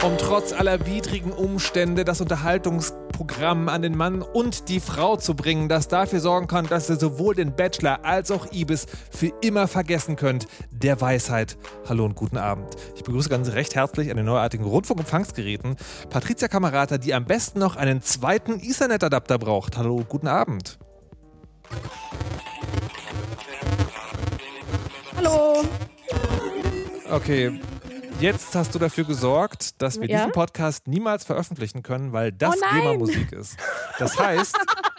Um trotz aller widrigen Umstände das Unterhaltungsprogramm an den Mann und die Frau zu bringen, das dafür sorgen kann, dass ihr sowohl den Bachelor als auch Ibis für immer vergessen könnt, der Weisheit. Hallo und guten Abend. Ich begrüße ganz recht herzlich an den neuartigen Rundfunkempfangsgeräten Patricia Kamerata, die am besten noch einen zweiten Ethernet-Adapter braucht. Hallo, guten Abend. Hallo. Okay, jetzt hast du dafür gesorgt, dass wir Ja? diesen Podcast niemals veröffentlichen können, weil das Oh! GEMA-Musik ist. Das heißt,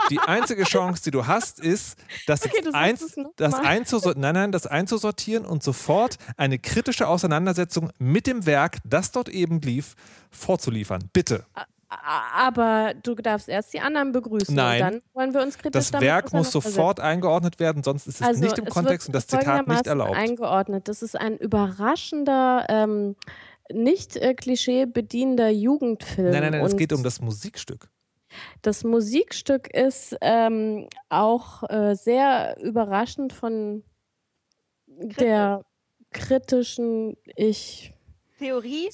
die einzige Chance, die du hast, ist, das, Okay, sagst eins, das, mal. einzusor nein, nein, das einzusortieren und sofort eine kritische Auseinandersetzung mit dem Werk, das dort eben lief, vorzuliefern. Bitte. Aber du darfst erst die anderen begrüßen. Nein. Und dann wollen wir uns kritisch Das damit Werk muss sofort eingeaugeordnet werden, sonst ist es Also, nicht im es Kontext und das Zitat nicht erlaubt. eingeordnet. Das ist ein überraschender, ähm, nicht äh, Klischee bedienender Jugendfilm. Nein, nein, nein, es Und geht um das Musikstück. Das Musikstück ist ähm, auch äh, sehr überraschend von der kritischen Ich Theorie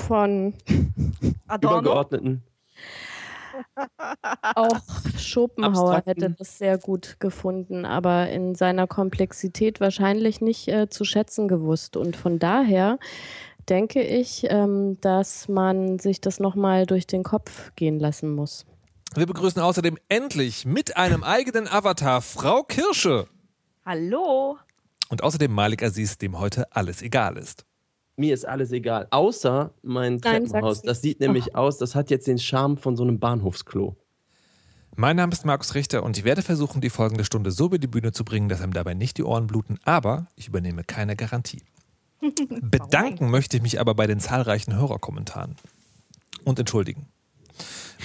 von Adorno. Übergeordneten. Auch Schopenhauer Abstrakten. hätte das sehr gut gefunden, aber in seiner Komplexität wahrscheinlich nicht äh, zu schätzen gewusst. Und von daher denke ich, ähm, dass man sich das nochmal durch den Kopf gehen lassen muss. Wir begrüßen außerdem endlich mit einem eigenen Avatar Frau Kirsche Hallo. und außerdem Malik Aziz, dem heute alles egal ist. Mir ist alles egal, außer mein Treppenhaus. Das sieht nämlich aus, das hat jetzt den Charme von so einem Bahnhofsklo. Mein Name ist Markus Richter und ich werde versuchen, die folgende Stunde so über die Bühne zu bringen, dass einem dabei nicht die Ohren bluten, aber ich übernehme keine Garantie. Bedanken möchte ich mich aber bei den zahlreichen Hörerkommentaren und entschuldigen.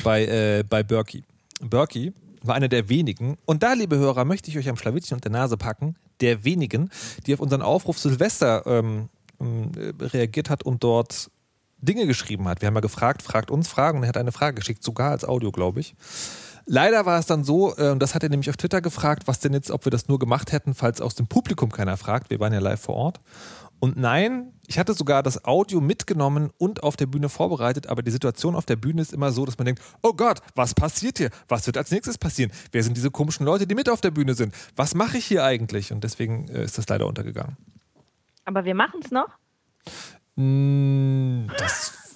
Bei, äh, bei Berkey. Berkey war einer der wenigen, und da, liebe Hörer, möchte ich euch am Schlawittchen und der Nase packen, der wenigen, die auf unseren Aufruf Silvester ähm, ähm, äh, reagiert hat und dort Dinge geschrieben hat. Wir haben ja gefragt, fragt uns Fragen und er hat eine Frage geschickt, sogar als Audio, glaube ich. Leider war es dann so, äh, und das hat er nämlich auf Twitter gefragt, was denn jetzt, ob wir das nur gemacht hätten, falls aus dem Publikum keiner fragt. Wir waren ja live vor Ort. Und nein, ich hatte sogar das Audio mitgenommen und auf der Bühne vorbereitet, aber die Situation auf der Bühne ist immer so, dass man denkt, oh Gott, was passiert hier? Was wird als nächstes passieren? Wer sind diese komischen Leute, die mit auf der Bühne sind? Was mache ich hier eigentlich? Und deswegen äh, ist das leider untergegangen. Aber wir machen es noch. Mm, Das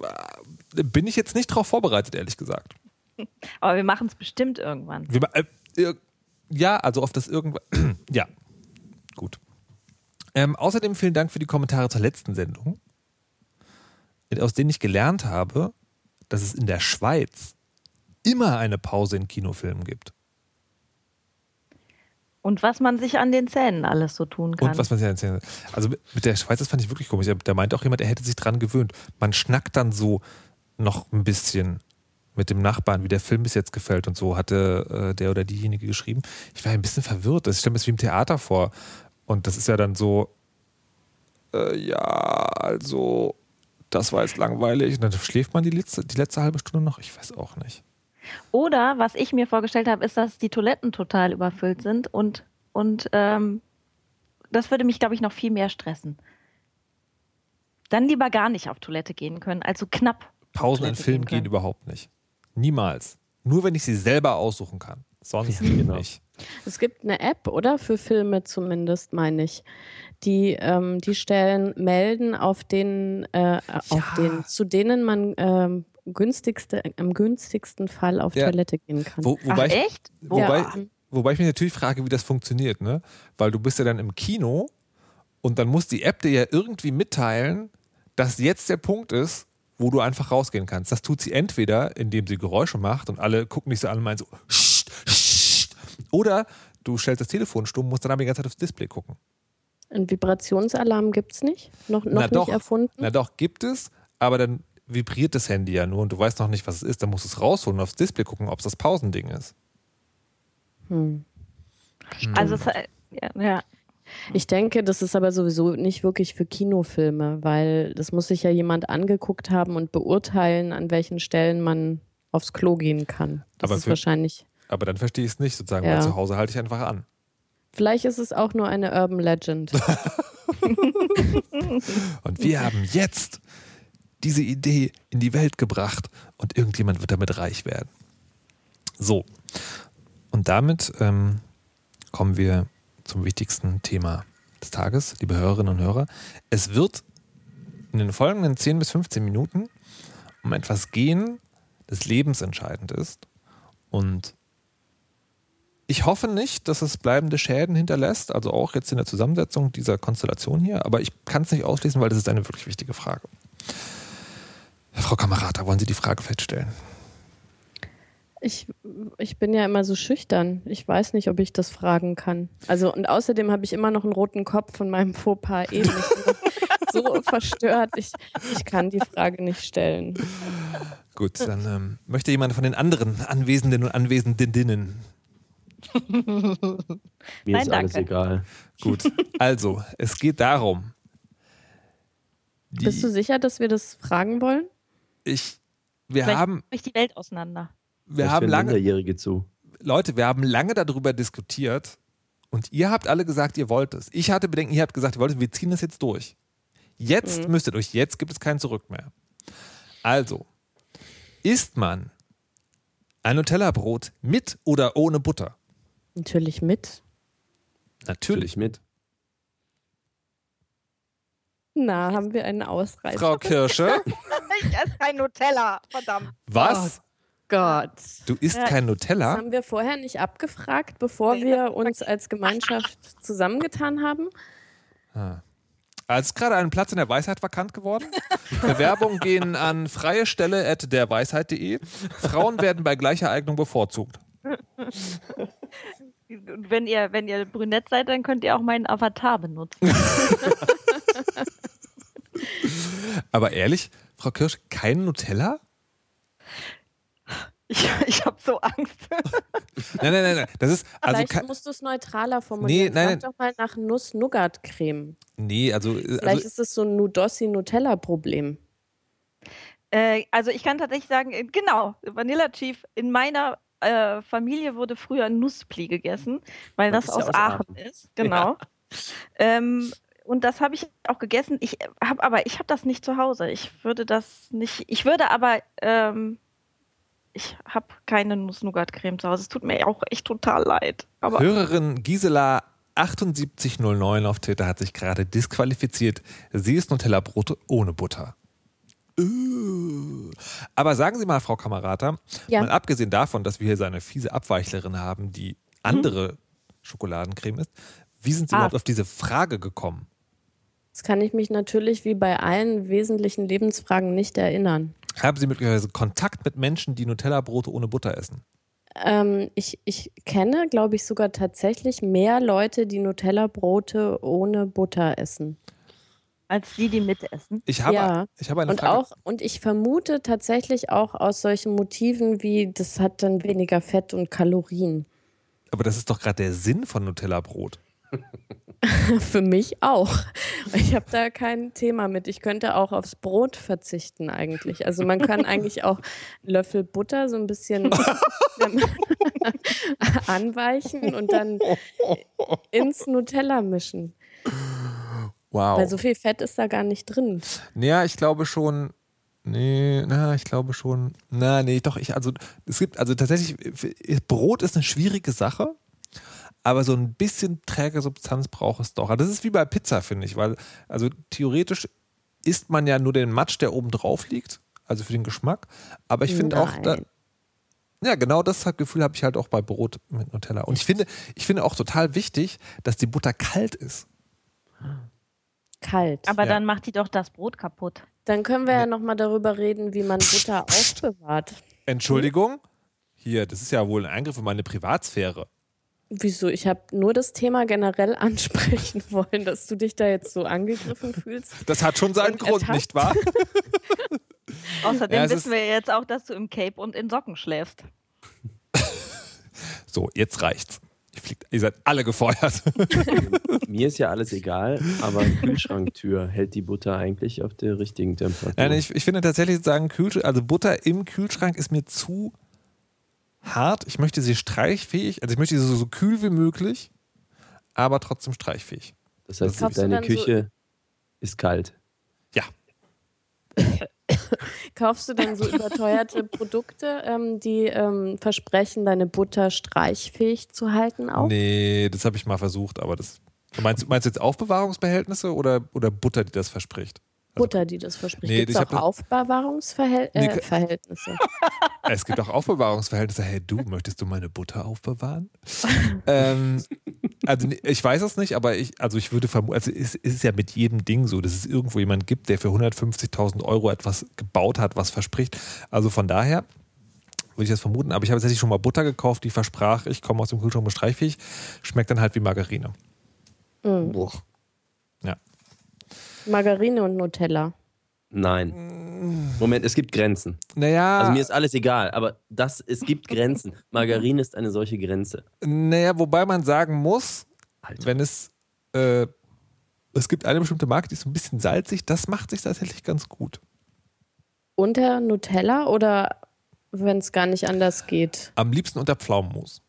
äh, bin ich jetzt nicht drauf vorbereitet, ehrlich gesagt. Aber wir machen es bestimmt irgendwann. Wir, äh, ja, also auf das irgendwann. ja, gut. Ähm, außerdem vielen Dank für die Kommentare zur letzten Sendung, aus denen ich gelernt habe, dass es in der Schweiz immer eine Pause in Kinofilmen gibt. Und was man sich an den Zähnen alles so tun kann. Und was man sich erzählen Also mit mit der Schweiz, das fand ich wirklich komisch. Da meinte auch jemand, er hätte sich dran gewöhnt. Man schnackt dann so noch ein bisschen mit dem Nachbarn, wie der Film bis jetzt gefällt und so, hatte äh, der oder diejenige geschrieben. Ich war ein bisschen verwirrt. Ich stelle mir das wie im Theater vor. Und das ist ja dann so, äh, ja, also, das war jetzt langweilig. Und dann schläft man die letzte, die letzte halbe Stunde noch. Ich weiß auch nicht. Oder was ich mir vorgestellt habe, ist, dass die Toiletten total überfüllt sind und, und ähm, das würde mich, glaube ich, noch viel mehr stressen. Dann lieber gar nicht auf Toilette gehen können, also knapp. Pausen in Filmen gehen gehen überhaupt nicht. Niemals. Nur wenn ich sie selber aussuchen kann. Sonst Genau. nicht. Es gibt eine App, oder? Für Filme zumindest, meine ich. Die, ähm, die stellen Melden, auf denen, äh, auf den, zu denen man ähm, günstigste, im günstigsten Fall auf Ja. Toilette gehen kann. Wo, Ach, wobei, ich, echt? Wo? wobei, Ja. wobei ich mich natürlich frage, wie das funktioniert, ne? Weil du bist ja dann im Kino und dann muss die App dir ja irgendwie mitteilen, dass jetzt der Punkt ist, wo du einfach rausgehen kannst. Das tut sie entweder, indem sie Geräusche macht und alle gucken dich so an und meinen so, "Scht, scht." oder du stellst das Telefon stumm, musst dann aber die ganze Zeit aufs Display gucken. Einen Vibrationsalarm gibt es nicht? Noch, noch Na nicht doch. erfunden? Na doch, gibt es, aber dann vibriert das Handy ja nur und du weißt noch nicht, was es ist. Dann musst du es rausholen und aufs Display gucken, ob es das Pausending ist. Hm. Also, es, äh, ja, ja. Ich denke, das ist aber sowieso nicht wirklich für Kinofilme, weil das muss sich ja jemand angeguckt haben und beurteilen, an welchen Stellen man aufs Klo gehen kann. Das Aber ist für- wahrscheinlich. Aber dann verstehe ich es nicht, sozusagen, Ja. weil zu Hause halte ich einfach an. Vielleicht ist es auch nur eine Urban Legend. Und wir haben jetzt diese Idee in die Welt gebracht und irgendjemand wird damit reich werden. So. Und damit ähm, kommen wir zum wichtigsten Thema des Tages, liebe Hörerinnen und Hörer. Es wird in den folgenden 10 bis 15 Minuten um etwas gehen, das lebensentscheidend ist. Und ich hoffe nicht, dass es bleibende Schäden hinterlässt, also auch jetzt in der Zusammensetzung dieser Konstellation hier, aber ich kann es nicht ausschließen, weil das ist eine wirklich wichtige Frage. Frau Kamerata, wollen Sie die Frage vielleicht stellen? Ich, ich bin ja immer so schüchtern. Ich weiß nicht, ob ich das fragen kann. Also, und außerdem habe ich immer noch einen roten Kopf von meinem Fauxpas eben. So verstört. Ich, ich kann die Frage nicht stellen. Gut, dann ähm, möchte jemand von den anderen Anwesenden und Anwesenden. Mir Nein, ist alles danke. egal. Gut, also, es geht darum. Bist du sicher, dass wir das fragen wollen? Ich, wir Vielleicht haben, bricht die Welt auseinander. wir Vielleicht haben lange, Minderjährige zu. Leute, wir haben lange darüber diskutiert und ihr habt alle gesagt, ihr wollt es. Ich hatte Bedenken, ihr habt gesagt, ihr wollt es, wir ziehen das jetzt durch. Jetzt müsst ihr durch, jetzt gibt es kein Zurück mehr. Also, isst man ein Nutella-Brot mit oder ohne Butter? Natürlich mit. Natürlich. mit. Na, haben wir einen Ausreißer. Frau Kirsche, Ich esse kein Nutella, verdammt. was? Gott. Du isst Ja. kein Das Nutella? haben wir vorher nicht abgefragt, bevor wir uns als Gemeinschaft zusammengetan haben. Als gerade ein Platz in der Weisheit vakant geworden. Bewerbungen gehen an freie Stelle at derweisheit.de. Frauen werden bei gleicher Eignung bevorzugt. Und wenn ihr, wenn ihr brünett seid, dann könnt ihr auch meinen Avatar benutzen. Aber ehrlich, Frau Kirsch, kein Nutella? Ich, ich habe so Angst. Nein, nein, nein, nein. Das ist, also, Vielleicht musst du es neutraler formulieren. Nee, nein, Frag doch mal nach Nuss-Nougat-Creme. nee, also, Vielleicht also ist es so ein Nudossi-Nutella-Problem. Äh, also ich kann tatsächlich sagen, äh, genau, Vanilla Chief, in meiner äh, Familie wurde früher Nusspli gegessen, weil Das das, ja aus aus Aachen Aachen. ist. Genau. Ähm, und das habe ich auch gegessen. Ich habe aber, ich habe das nicht zu Hause. Ich würde das nicht, ich würde aber, ähm, ich habe keine Nuss-Nougat-Creme zu Hause. Es tut mir auch echt total leid. Aber Hörerin Gisela 7809 auf Twitter hat sich gerade disqualifiziert. Sie ist Nutella-Brote ohne Butter. Äh. Aber sagen Sie mal, Frau Kamerata, Ja. mal abgesehen davon, dass wir hier so eine fiese Abweichlerin haben, die andere Schokoladencreme ist, wie sind Sie Ah. überhaupt auf diese Frage gekommen? Das kann ich mich natürlich wie bei allen wesentlichen Lebensfragen nicht erinnern. Haben Sie möglicherweise Kontakt mit Menschen, die Nutella-Brote ohne Butter essen? Ähm, ich, ich kenne, glaube ich, sogar tatsächlich mehr Leute, die Nutella-Brote ohne Butter essen. als die, die mitessen. Ich habe, Ja. ich habe eine Und Frage. auch, und ich vermute tatsächlich auch aus solchen Motiven wie, das hat dann weniger Fett und Kalorien. aber das ist doch gerade der Sinn von Nutella-Brot. Für mich auch. Ich habe da kein Thema mit. Ich könnte auch aufs Brot verzichten eigentlich. Also man kann eigentlich auch einen Löffel Butter so ein bisschen anweichen und dann ins Nutella mischen. Wow. Weil so viel Fett ist da gar nicht drin. Ja, ich glaube schon. Nee, na, ich glaube schon. Na, nee, doch, ich, also, es gibt, also tatsächlich, Brot ist eine schwierige Sache, aber so ein bisschen träge Substanz braucht es doch. Also Das ist wie bei Pizza, finde ich, weil, also theoretisch isst man ja nur den Matsch, der oben drauf liegt, also für den Geschmack, aber ich finde auch, da, ja, genau das Gefühl habe ich halt auch bei Brot mit Nutella. Und ich finde, ich finde auch total wichtig, dass die Butter kalt ist. Kalt. Aber Ja. dann macht die doch das Brot kaputt. Dann können wir ja nochmal darüber reden, wie man Butter aufbewahrt. Entschuldigung? Hier, das ist ja wohl ein Eingriff in meine Privatsphäre. Wieso? Ich habe nur das Thema generell ansprechen wollen, dass du dich da jetzt so angegriffen fühlst. Das hat schon seinen Und Grund, ertappt? nicht wahr? Außerdem Ja, wissen wir jetzt auch, dass du im Cape und in Socken schläfst. So, jetzt reicht's. Fliegt, ihr seid alle gefeuert. Mir ist ja alles egal, aber Kühlschranktür hält die Butter eigentlich auf der richtigen Temperatur. Nein, ich, ich finde tatsächlich sagen, Kühlschrank, also Butter im Kühlschrank ist mir zu hart. Ich möchte sie streichfähig, also ich möchte sie so, so kühl wie möglich, aber trotzdem streichfähig. das heißt, Kaufst du deine dann so- Küche ist kalt. Ja. Kaufst du denn so überteuerte Produkte, ähm, die ähm, versprechen, deine Butter streichfähig zu halten auch? Nee, das habe ich mal versucht, aber das. Meinst, du- meinst du jetzt Aufbewahrungsbehältnisse oder, oder Butter, die das verspricht? Butter, die das verspricht. Nee, Gibt es auch Aufbewahrungsverhältnisse? Nee, Äh? Es gibt auch Aufbewahrungsverhältnisse. Hey, du, möchtest du meine Butter aufbewahren? ähm, also ich weiß es nicht, aber ich, also ich würde vermuten, also es ist ja mit jedem Ding so, dass es irgendwo jemand gibt, der für 150.000 Euro etwas gebaut hat, was verspricht. Also von daher würde ich das vermuten. Aber ich habe tatsächlich schon mal Butter gekauft, die versprach, ich komme aus dem Kühlschrank und streichfähig. Schmeckt dann halt wie Margarine. Mhm. Ja. Margarine und Nutella. Nein. Moment, es gibt Grenzen. Naja, Also mir ist alles egal, aber das, es gibt Grenzen. Margarine ist eine solche Grenze. naja, wobei man sagen muss, Alter. wenn es, äh, es gibt eine bestimmte Marke, die ist ein bisschen salzig, das macht sich tatsächlich ganz gut. Unter Nutella oder wenn es gar nicht anders geht? Am liebsten unter Pflaumenmus.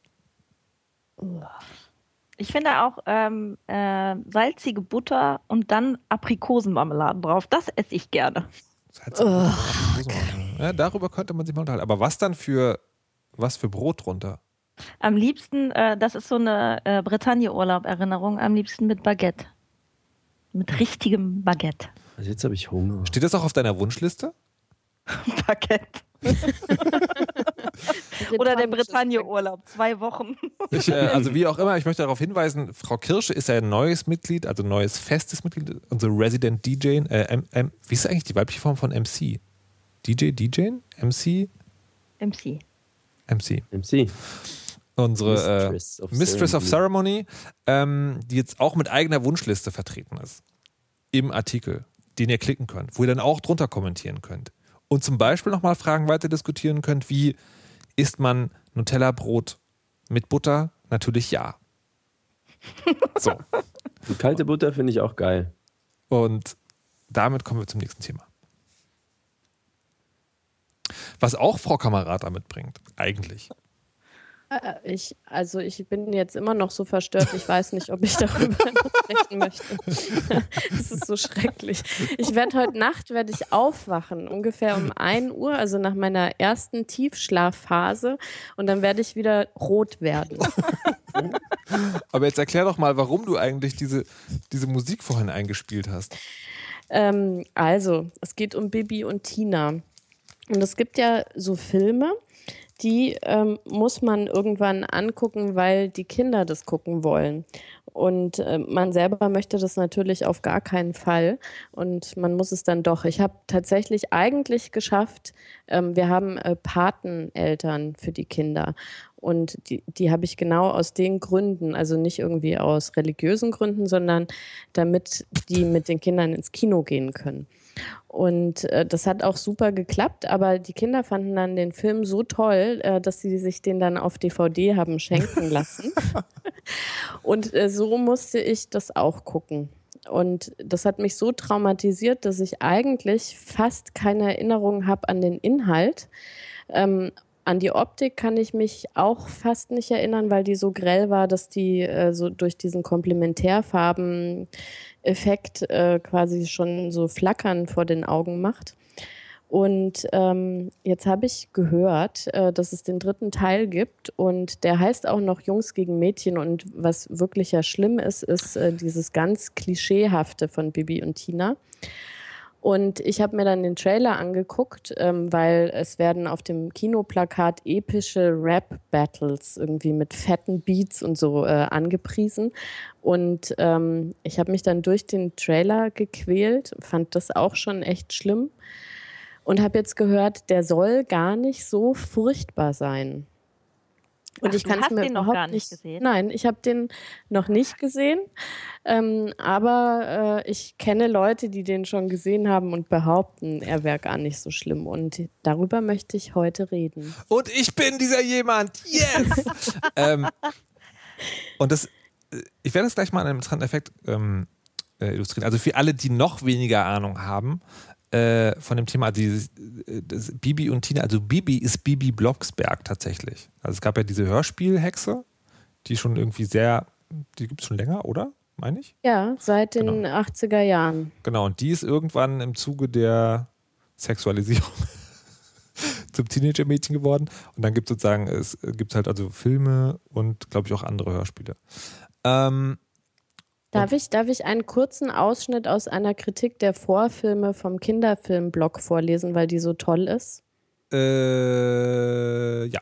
Ich finde auch ähm, äh, salzige Butter und dann Aprikosenmarmeladen drauf. Das esse ich gerne. Salz- ja, darüber könnte man sich mal unterhalten. Aber was dann für, was für Brot drunter? Am liebsten, äh, das ist so eine äh, Bretagne-Urlaub-Erinnerung, am liebsten mit Baguette. Mit richtigem Baguette. Also jetzt habe ich Hunger. Steht das auch auf deiner Wunschliste? Baguette. Oder der Bretagne-Urlaub, zwei Wochen. Ich, äh, also wie auch immer, ich möchte darauf hinweisen, Frau Kirsche ist ja ein neues Mitglied, also neues festes Mitglied, unsere Resident DJ. Äh, M, M, wie ist eigentlich die weibliche Form von MC? DJ, DJ? MC? MC. MC. MC. Unsere Mistress äh, of Mistress of Ceremony. Ceremony, ähm, die jetzt auch mit eigener Wunschliste vertreten ist. Im Artikel, den ihr klicken könnt, wo ihr dann auch drunter kommentieren könnt. Und zum Beispiel nochmal Fragen weiter diskutieren könnt, wie isst man Nutella-Brot mit Butter? Natürlich ja. So. Und kalte Butter finde ich auch geil. Und damit kommen wir zum nächsten Thema. Was auch Frau Kamerata mitbringt, eigentlich. Äh, Ich, also ich bin jetzt immer noch so verstört, ich weiß nicht, ob ich darüber sprechen möchte. Es ist so schrecklich. Ich werde heute Nacht werde ich aufwachen, ungefähr um 1 Uhr, also nach meiner ersten Tiefschlafphase und dann werde ich wieder rot werden. Aber jetzt erklär doch mal, warum du eigentlich diese, diese Musik vorhin eingespielt hast. Ähm, also, es geht um Bibi und Tina. Und es gibt ja so Filme, die ähm, muss man irgendwann angucken, weil die Kinder das gucken wollen. Und äh, man selber möchte das natürlich auf gar keinen Fall. Und man muss es dann doch. Ich habe tatsächlich eigentlich geschafft, ähm, wir haben äh, Pateneltern für die Kinder. Und die, die habe ich genau aus den Gründen, also nicht irgendwie aus religiösen Gründen, sondern damit die mit den Kindern ins Kino gehen können. Und äh, das hat auch super geklappt, aber die Kinder fanden dann den Film so toll, äh, dass sie sich den dann auf DVD haben schenken lassen. Und äh, so musste ich das auch gucken. Und das hat mich so traumatisiert, dass ich eigentlich fast keine Erinnerung habe an den Inhalt. Ähm, an die Optik kann ich mich auch fast nicht erinnern, weil die so grell war, dass die äh, so durch diesen Komplementärfarben-Effekt äh, quasi schon so flackern vor den Augen macht. Und ähm, jetzt habe ich gehört, äh, dass es den dritten Teil gibt und der heißt auch noch Jungs gegen Mädchen. Und was wirklich ja schlimm ist, ist äh, dieses ganz Klischeehafte von Bibi und Tina. Und ich habe mir dann den Trailer angeguckt, ähm, weil es werden auf dem Kinoplakat epische Rap-Battles irgendwie mit fetten Beats und so äh, angepriesen. Und ähm, ich habe mich dann durch den Trailer gequält, fand das auch schon echt schlimm und habe jetzt gehört, der soll gar nicht so furchtbar sein. Und Ach, ich du kann es hast mir den noch überhaupt gar nicht nicht gesehen? Nein, ich habe den noch nicht gesehen. Ähm, aber äh, ich kenne Leute, die den schon gesehen haben und behaupten, er wäre gar nicht so schlimm. Und darüber möchte ich heute reden. Und ich bin dieser jemand. Yes! ähm, Und das, äh, ich werde das gleich mal an einem interessanten Effekt ähm, äh, illustrieren. Also für alle, die noch weniger Ahnung haben äh, von dem Thema, also dieses, äh, Bibi und Tina, also Bibi ist Bibi Blocksberg tatsächlich. Also es gab ja diese Hörspielhexe, die schon irgendwie sehr, die gibt es schon länger, oder? Meine ich? Ja, seit den Genau. 80er Jahren. Genau, und die ist irgendwann im Zuge der Sexualisierung zum Teenager-Mädchen geworden. Und dann gibt es sozusagen, es gibt halt also Filme und glaube ich auch andere Hörspiele. Ähm, Darf ich, darf ich einen kurzen Ausschnitt aus einer Kritik der Vorfilme vom Kinderfilmblog vorlesen, weil die so toll ist? äh, ja.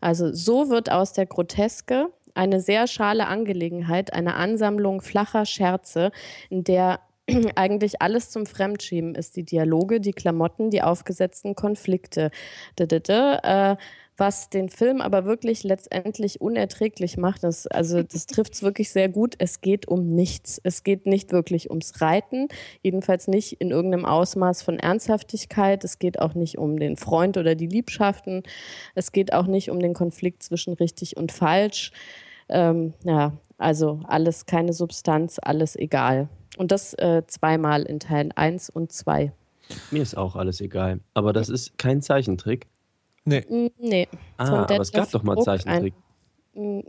Also so wird aus der Groteske eine sehr schale Angelegenheit, eine Ansammlung flacher Scherze, in der eigentlich alles zum Fremdschieben ist. Die Dialoge, die Klamotten, die aufgesetzten Konflikte. D -d -d, äh, was den Film aber wirklich letztendlich unerträglich macht, das, also das trifft es wirklich sehr gut. Es geht um nichts. Es geht nicht wirklich ums Reiten, jedenfalls nicht in irgendeinem Ausmaß von Ernsthaftigkeit. Es geht auch nicht um den Freund oder die Liebschaften. Es geht auch nicht um den Konflikt zwischen richtig und falsch. Ähm, ja, also alles keine Substanz, alles egal. Und das äh, zweimal in Teilen 1 und 2. Mir ist auch alles egal. Aber das ist kein Zeichentrick. Nee. Mm, Nee. Ah, aber es gab doch mal Zeichentrick. Mm,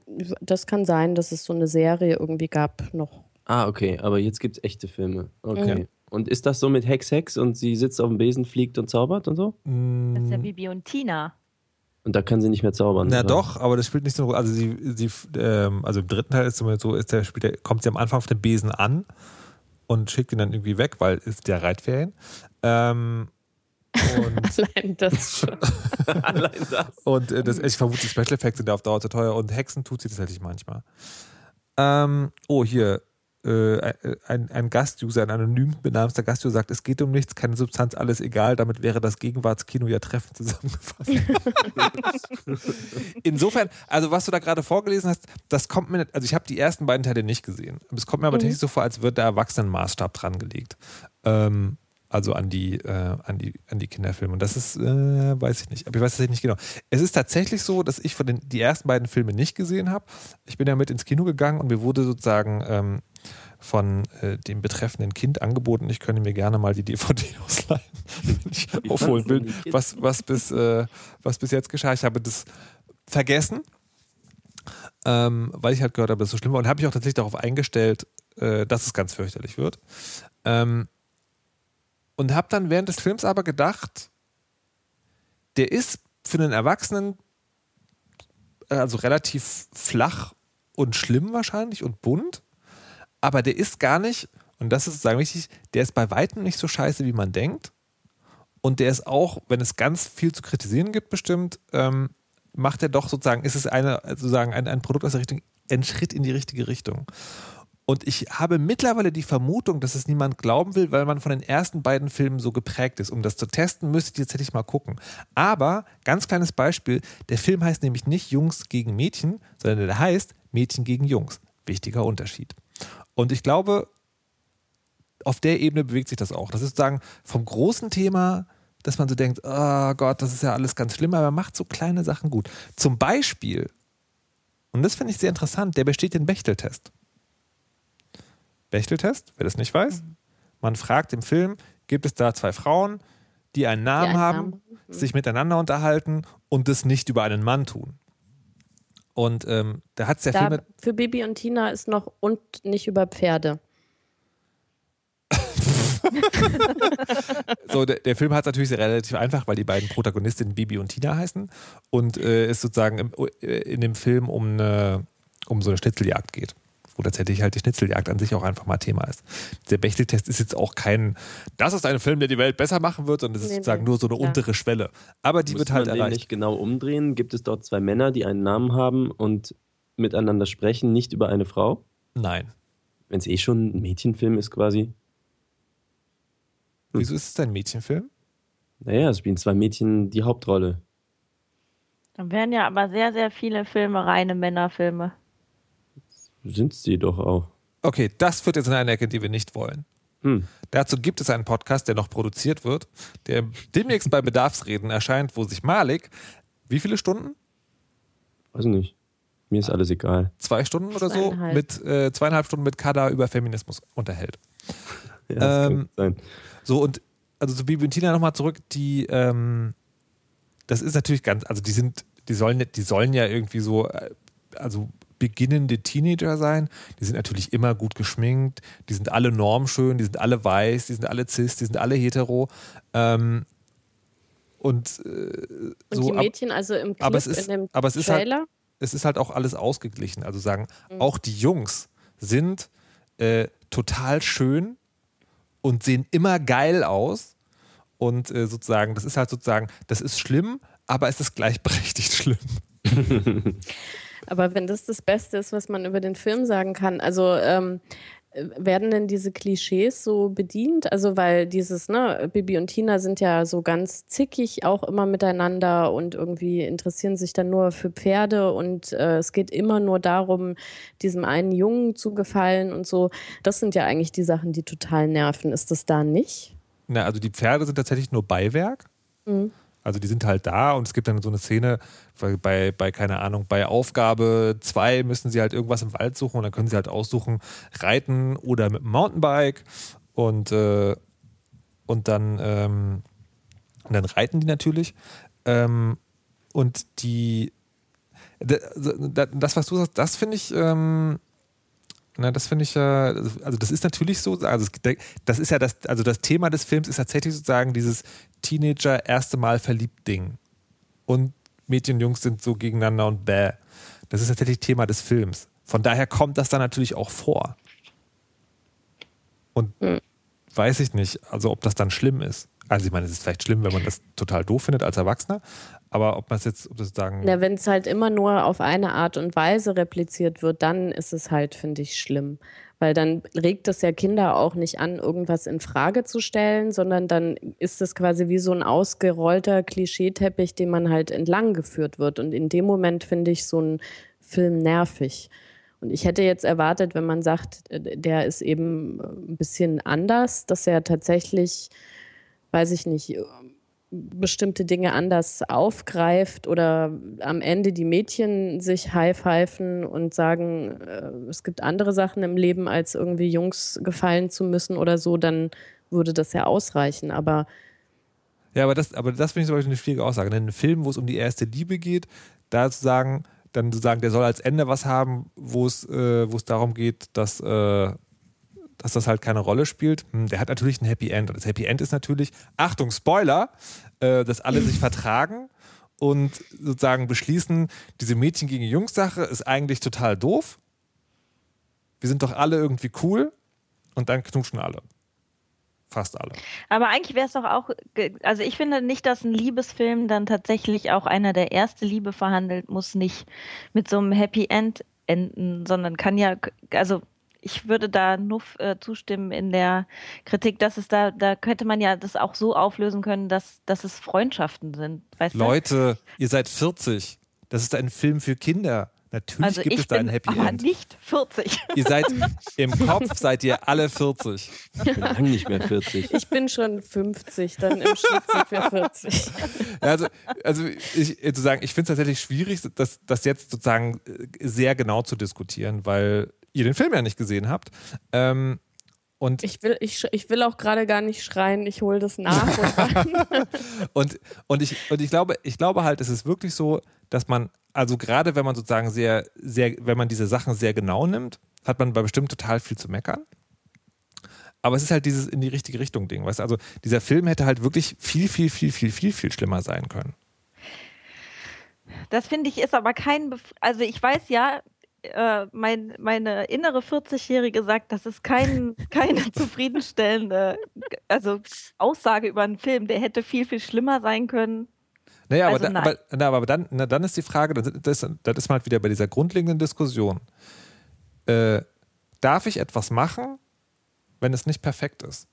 Das kann sein, dass es so eine Serie irgendwie gab noch. Ah, okay, aber jetzt gibt es echte Filme. Okay. Ja. Und ist das so mit Hex Hex und sie sitzt auf dem Besen, fliegt und zaubert und so? Das ist ja Bibi und Tina. Und da kann sie nicht mehr zaubern. Na oder? doch, aber das spielt nicht so eine Rolle. Also sie, sie ähm, also im dritten Teil ist zumindest so, ist der, spielt der, kommt sie am Anfang auf den Besen an und schickt ihn dann irgendwie weg, weil ist der Reitferien. Ähm, Allein das schon. Allein das. Und äh, das, ich vermute, die Special Effects sind da auf Dauer zu teuer und Hexen tut sie tatsächlich manchmal. Ähm, oh, hier. Äh, ein, ein Gastuser, ein anonym benamster Gastuser sagt, es geht um nichts, keine Substanz, alles egal. Damit wäre das Gegenwartskino ja treffend zusammengefasst. Insofern, also was du da gerade vorgelesen hast, das kommt mir nicht, also ich habe die ersten beiden Teile nicht gesehen. Es kommt mir aber tatsächlich so vor, als wird der Erwachsenenmaßstab dran gelegt. Ähm, also an die, äh, an die, an die Kinderfilme. Und das ist, äh, weiß ich nicht. Aber ich weiß es nicht genau. Es ist tatsächlich so, dass ich von den die ersten beiden Filme nicht gesehen habe. Ich bin ja mit ins Kino gegangen und mir wurde sozusagen ähm, von äh, dem betreffenden Kind angeboten, ich könnte mir gerne mal die DVD ausleihen, wenn ich Wie aufholen will, was, was, bis, äh, was bis jetzt geschah. Ich habe das vergessen, ähm, weil ich halt gehört habe, dass es so schlimm war. Und habe ich auch tatsächlich darauf eingestellt, äh, dass es ganz fürchterlich wird. Ähm, und habe dann während des Films aber gedacht, der ist für einen Erwachsenen äh, also relativ flach und schlimm wahrscheinlich und bunt, aber der ist gar nicht, und das ist sozusagen wichtig, der ist bei weitem nicht so scheiße, wie man denkt. Und der ist auch, wenn es ganz viel zu kritisieren gibt, bestimmt, ähm, macht er doch sozusagen, ist es eine, sozusagen ein, ein Produkt aus der Richtung, ein Schritt in die richtige Richtung. Und ich habe mittlerweile die Vermutung, dass es niemand glauben will, weil man von den ersten beiden Filmen so geprägt ist. Um das zu testen, müsste ich tatsächlich mal gucken. Aber, ganz kleines Beispiel, der Film heißt nämlich nicht Jungs gegen Mädchen, sondern der heißt Mädchen gegen Jungs. Wichtiger Unterschied. Und ich glaube, auf der Ebene bewegt sich das auch. Das ist sozusagen vom großen Thema, dass man so denkt, oh Gott, das ist ja alles ganz schlimm, aber er macht so kleine Sachen gut. Zum Beispiel, und das finde ich sehr interessant, der besteht den Bechteltest. Bechteltest, wer das nicht weiß, man fragt im Film, gibt es da zwei Frauen, die einen Namen einen haben, Namen haben. sich miteinander unterhalten und das nicht über einen Mann tun. Und ähm, da hat es der Da, Film. für Bibi und Tina ist noch und nicht über Pferde. So, der, der Film hat es natürlich relativ einfach, weil die beiden Protagonistinnen Bibi und Tina heißen und äh, es sozusagen im, äh, in dem Film um, eine, um so eine Schnitzeljagd geht. Wo tatsächlich halt die Schnitzeljagd an sich auch einfach mal Thema ist. Der Bechteltest ist jetzt auch kein, das ist ein Film, der die Welt besser machen wird, sondern es ist Nee, sozusagen nee, nur so eine klar. untere Schwelle. Aber die Muss wird halt man den erreicht. nicht genau umdrehen? Gibt es dort zwei Männer, die einen Namen haben und miteinander sprechen, nicht über eine Frau? Nein. Wenn es eh schon ein Mädchenfilm ist quasi. Wieso ist es ein Mädchenfilm? Naja, es spielen zwei Mädchen die Hauptrolle. Dann wären ja aber sehr, sehr viele Filme reine Männerfilme. Sind sie doch auch. Okay, das führt jetzt in eine Ecke, die wir nicht wollen. Hm. Dazu gibt es einen Podcast, der noch produziert wird, der demnächst bei Bedarfsreden erscheint, wo sich Malik, wie viele Stunden? Weiß nicht. Mir ist alles egal. zwei Stunden oder so Zweieinhalb. mit äh, zweieinhalb Stunden mit Kada über Feminismus unterhält. Ja, das Ähm, kann sein. So und also zu Bibi und Tina nochmal zurück, die ähm, das ist natürlich ganz, also die sind, die sollen, die sollen ja irgendwie so, äh, also beginnende Teenager sein. Die sind natürlich immer gut geschminkt, die sind alle normschön, die sind alle weiß, die sind alle cis, die sind alle hetero. Ähm, und äh, Und so, die ab- Mädchen, also im Clip, aber es ist- in dem aber es ist halt- Trailer, es ist halt auch alles ausgeglichen. Also sagen, Mhm. auch die Jungs sind äh, total schön und sehen immer geil aus. Und äh, sozusagen, das ist halt sozusagen, das ist schlimm, aber es ist gleichberechtigt schlimm. Aber wenn das das Beste ist, was man über den Film sagen kann, also ähm, äh, werden denn diese Klischees so bedient? Also weil dieses, ne, Bibi und Tina sind ja so ganz zickig auch immer miteinander und irgendwie interessieren sich dann nur für Pferde und äh, es geht immer nur darum, diesem einen Jungen zu gefallen und so. Das sind ja eigentlich die Sachen, die total nerven. Ist das da nicht? Na, also die Pferde sind tatsächlich nur Beiwerk. Mhm. Also die sind halt da und es gibt dann so eine Szene, bei, bei keine Ahnung, bei Aufgabe 2 müssen sie halt irgendwas im Wald suchen und dann können sie halt aussuchen, reiten oder mit dem Mountainbike und, äh, und dann, ähm, und dann reiten die natürlich. Ähm, und die da- da- das, was du sagst, das finde ich, ähm, na, das finde ich ja, also das ist natürlich so, also das ist ja das, also das Thema des Films ist tatsächlich sozusagen dieses Teenager erste Mal verliebt Ding. Und Mädchen und Jungs sind so gegeneinander und bäh. Das ist tatsächlich Thema des Films. Von daher kommt das dann natürlich auch vor. Und weiß ich nicht, also ob das dann schlimm ist. Also ich meine, es ist vielleicht schlimm, wenn man das total doof findet als Erwachsener, aber ob man es jetzt, ob das sagen, Na, wenn es halt immer nur auf eine Art und Weise repliziert wird, dann ist es halt, finde ich, schlimm. Weil dann regt es ja Kinder auch nicht an, irgendwas in Frage zu stellen, sondern dann ist es quasi wie so ein ausgerollter Klischeeteppich, den man halt entlang geführt wird. Und in dem Moment finde ich so einen Film nervig. Und ich hätte jetzt erwartet, wenn man sagt, äh, der ist eben äh, ein bisschen anders, dass er tatsächlich, weiß ich nicht, bestimmte Dinge anders aufgreift oder am Ende die Mädchen sich high-pfeifen und sagen, äh, es gibt andere Sachen im Leben, als irgendwie Jungs gefallen zu müssen oder so, dann würde das ja ausreichen. Aber Ja, aber das, aber das finde ich zum Beispiel eine schwierige Aussage. Denn ein Film, wo es um die erste Liebe geht, da zu sagen, dann zu sagen, der soll als Ende was haben, wo es, äh, darum geht, dass, äh, dass das halt keine Rolle spielt. Hm, der hat natürlich ein Happy End. Und das Happy End ist natürlich, Achtung, Spoiler, äh, dass alle sich vertragen und sozusagen beschließen, diese Mädchen gegen Jungs-Sache ist eigentlich total doof. Wir sind doch alle irgendwie cool und dann knutschen alle. Fast alle. Aber eigentlich wäre es doch auch, also ich finde nicht, dass ein Liebesfilm dann tatsächlich auch einer, der erste Liebe verhandelt, muss nicht mit so einem Happy End enden, sondern kann ja, also ich würde da nur äh, zustimmen in der Kritik, dass es da, da könnte man ja das auch so auflösen können, dass, dass es Freundschaften sind. Weißt Leute, ihr seid 40. Das ist ein Film für Kinder. du? Natürlich Also gibt es da ein Happy aber End. nicht 40. Ihr seid im Kopf seid ihr alle 40. Ich bin lange nicht mehr 40. ich bin schon 50, dann im Schnitt sind wir 40. Ja, Also, also ich, äh, zu sagen, ich finde es tatsächlich schwierig, das, das jetzt sozusagen äh, sehr genau zu diskutieren, weil ihr den Film ja nicht gesehen habt. Ähm, und, Ich will, ich, ich will auch gerade gar nicht schreien, ich hole das nach. Und, und, ich, und ich glaube, ich glaube halt, es ist wirklich so, dass man, also gerade wenn man sozusagen sehr, sehr, wenn man diese Sachen sehr genau nimmt, hat man bei bestimmt total viel zu meckern. Aber es ist halt dieses in die richtige Richtung Ding, weißt du? Also dieser Film hätte halt wirklich viel, viel, viel, viel, viel, viel schlimmer sein können. Das finde ich ist aber kein, Bef also ich weiß ja, äh, mein, meine innere 40-Jährige sagt, das ist kein, keine zufriedenstellende also Aussage über einen Film. Der hätte viel, viel schlimmer sein können. Naja, aber, Also da, nein. aber, na, aber dann, na, dann ist die Frage, das, das, das ist mal halt wieder bei dieser grundlegenden Diskussion. Äh, darf ich etwas machen, wenn es nicht perfekt ist?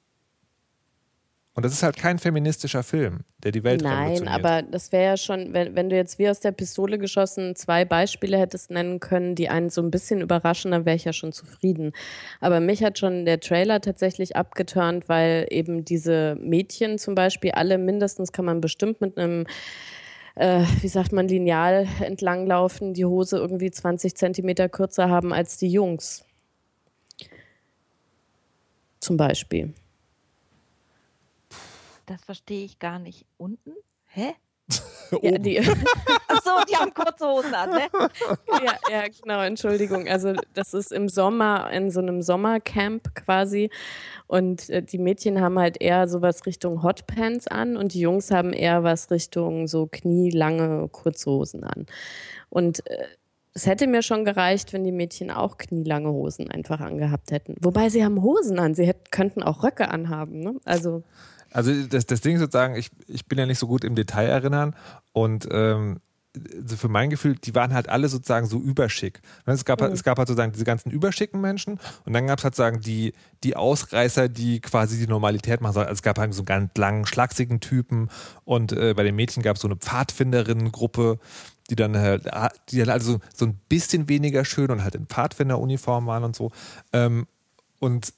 Und das ist halt kein feministischer Film, der die Welt Nein, aber das wäre ja schon, wenn, wenn du jetzt wie aus der Pistole geschossen zwei Beispiele hättest nennen können, die einen so ein bisschen überraschen, dann wäre ich ja schon zufrieden. Aber mich hat schon der Trailer tatsächlich abgeturnt, weil eben diese Mädchen zum Beispiel alle mindestens kann man bestimmt mit einem äh, wie sagt man, lineal entlanglaufen, die Hose irgendwie 20 Zentimeter kürzer haben als die Jungs. Zum Beispiel. Das verstehe ich gar nicht. Unten? Hä? Ja, die, Achso, die haben kurze Hosen an, ne? ja, ja, genau, Entschuldigung. Also das ist im Sommer, in so einem Sommercamp quasi. Und äh, die Mädchen haben halt eher sowas Richtung Hotpants an und die Jungs haben eher was Richtung so knielange Kurzhosen an. Und äh, es hätte mir schon gereicht, wenn die Mädchen auch knielange Hosen einfach angehabt hätten. Wobei sie haben Hosen an, sie hätten, könnten auch Röcke anhaben. Ne? Also Also das, das Ding ist sozusagen, ich, ich bin ja nicht so gut im Detail erinnern und ähm, also für mein Gefühl, die waren halt alle sozusagen so überschick. Ne, Es gab, halt- Mhm. es gab halt sozusagen diese ganzen überschicken Menschen und dann gab es halt sozusagen die, die Ausreißer, die quasi die Normalität machen sollen. Also es gab halt so einen ganz langen, schlachsigen Typen und äh, bei den Mädchen gab es so eine Pfadfinderinnengruppe, die dann halt, ah, die dann also so ein bisschen weniger schön und halt in Pfadfinderuniform waren und so. Ähm, und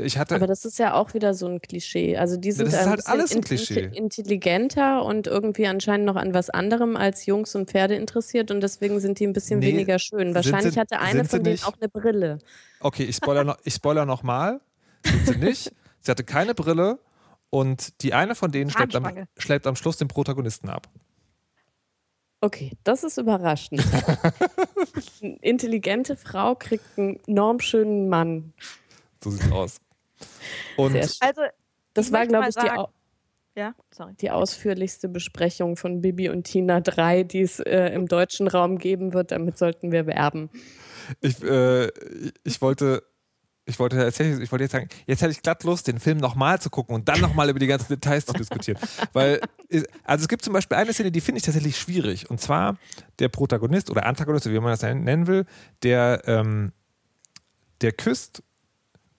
ich hatte. Aber das ist ja auch wieder so ein Klischee. Also die sind das ist halt alles ein in- Klischee. in- intelligenter und irgendwie anscheinend noch an was anderem als Jungs und Pferde interessiert und deswegen sind die ein bisschen Nee, weniger schön. Wahrscheinlich sie- hatte eine von denen auch eine Brille. Okay, ich spoiler noch, ich spoiler noch mal. Sind sie nicht. Sie hatte keine Brille und die eine von denen schleppt am, schleppt am Schluss den Protagonisten ab. Okay, das ist überraschend. Eine intelligente Frau kriegt einen normschönen Mann. So sieht's aus. Und. Also, Das Ich war, glaube ich, die, sagen- au ja, sorry. die ausführlichste Besprechung von Bibi und Tina 3, die es äh, im deutschen Raum geben wird. Damit sollten wir werben. ich, äh, ich wollte. Ich wollte, tatsächlich- ich wollte jetzt sagen, jetzt hätte ich glatt Lust, den Film nochmal zu gucken und dann nochmal über die ganzen Details zu diskutieren. Weil, also es gibt zum Beispiel eine Szene, die finde ich tatsächlich schwierig. Und zwar der Protagonist oder Antagonist, wie man das nennen will, der, ähm, der küsst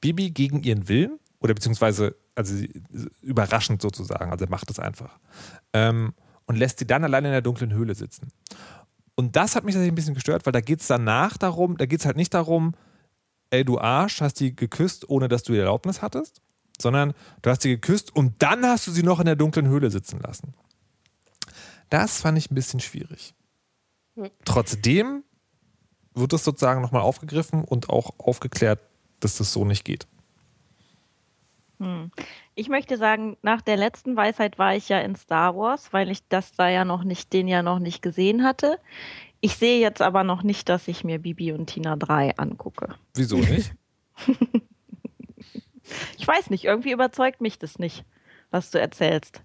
Bibi gegen ihren Willen oder beziehungsweise also überraschend sozusagen, also er macht es einfach ähm, und lässt sie dann alleine in der dunklen Höhle sitzen. Und das hat mich tatsächlich ein bisschen gestört, weil da geht es danach darum, da geht es halt nicht darum, ey du Arsch, hast die geküsst, ohne dass du die Erlaubnis hattest, sondern du hast sie geküsst und dann hast du sie noch in der dunklen Höhle sitzen lassen. Das fand ich ein bisschen schwierig. Trotzdem wird das sozusagen nochmal aufgegriffen und auch aufgeklärt, dass das so nicht geht. Ich möchte sagen, nach der letzten Weisheit war ich ja in Star Wars, weil ich das da ja noch nicht, den ja noch nicht gesehen hatte. Ich sehe jetzt aber noch nicht, dass ich mir Bibi und Tina 3 angucke. Wieso nicht? Ich weiß nicht, irgendwie überzeugt mich das nicht, was du erzählst.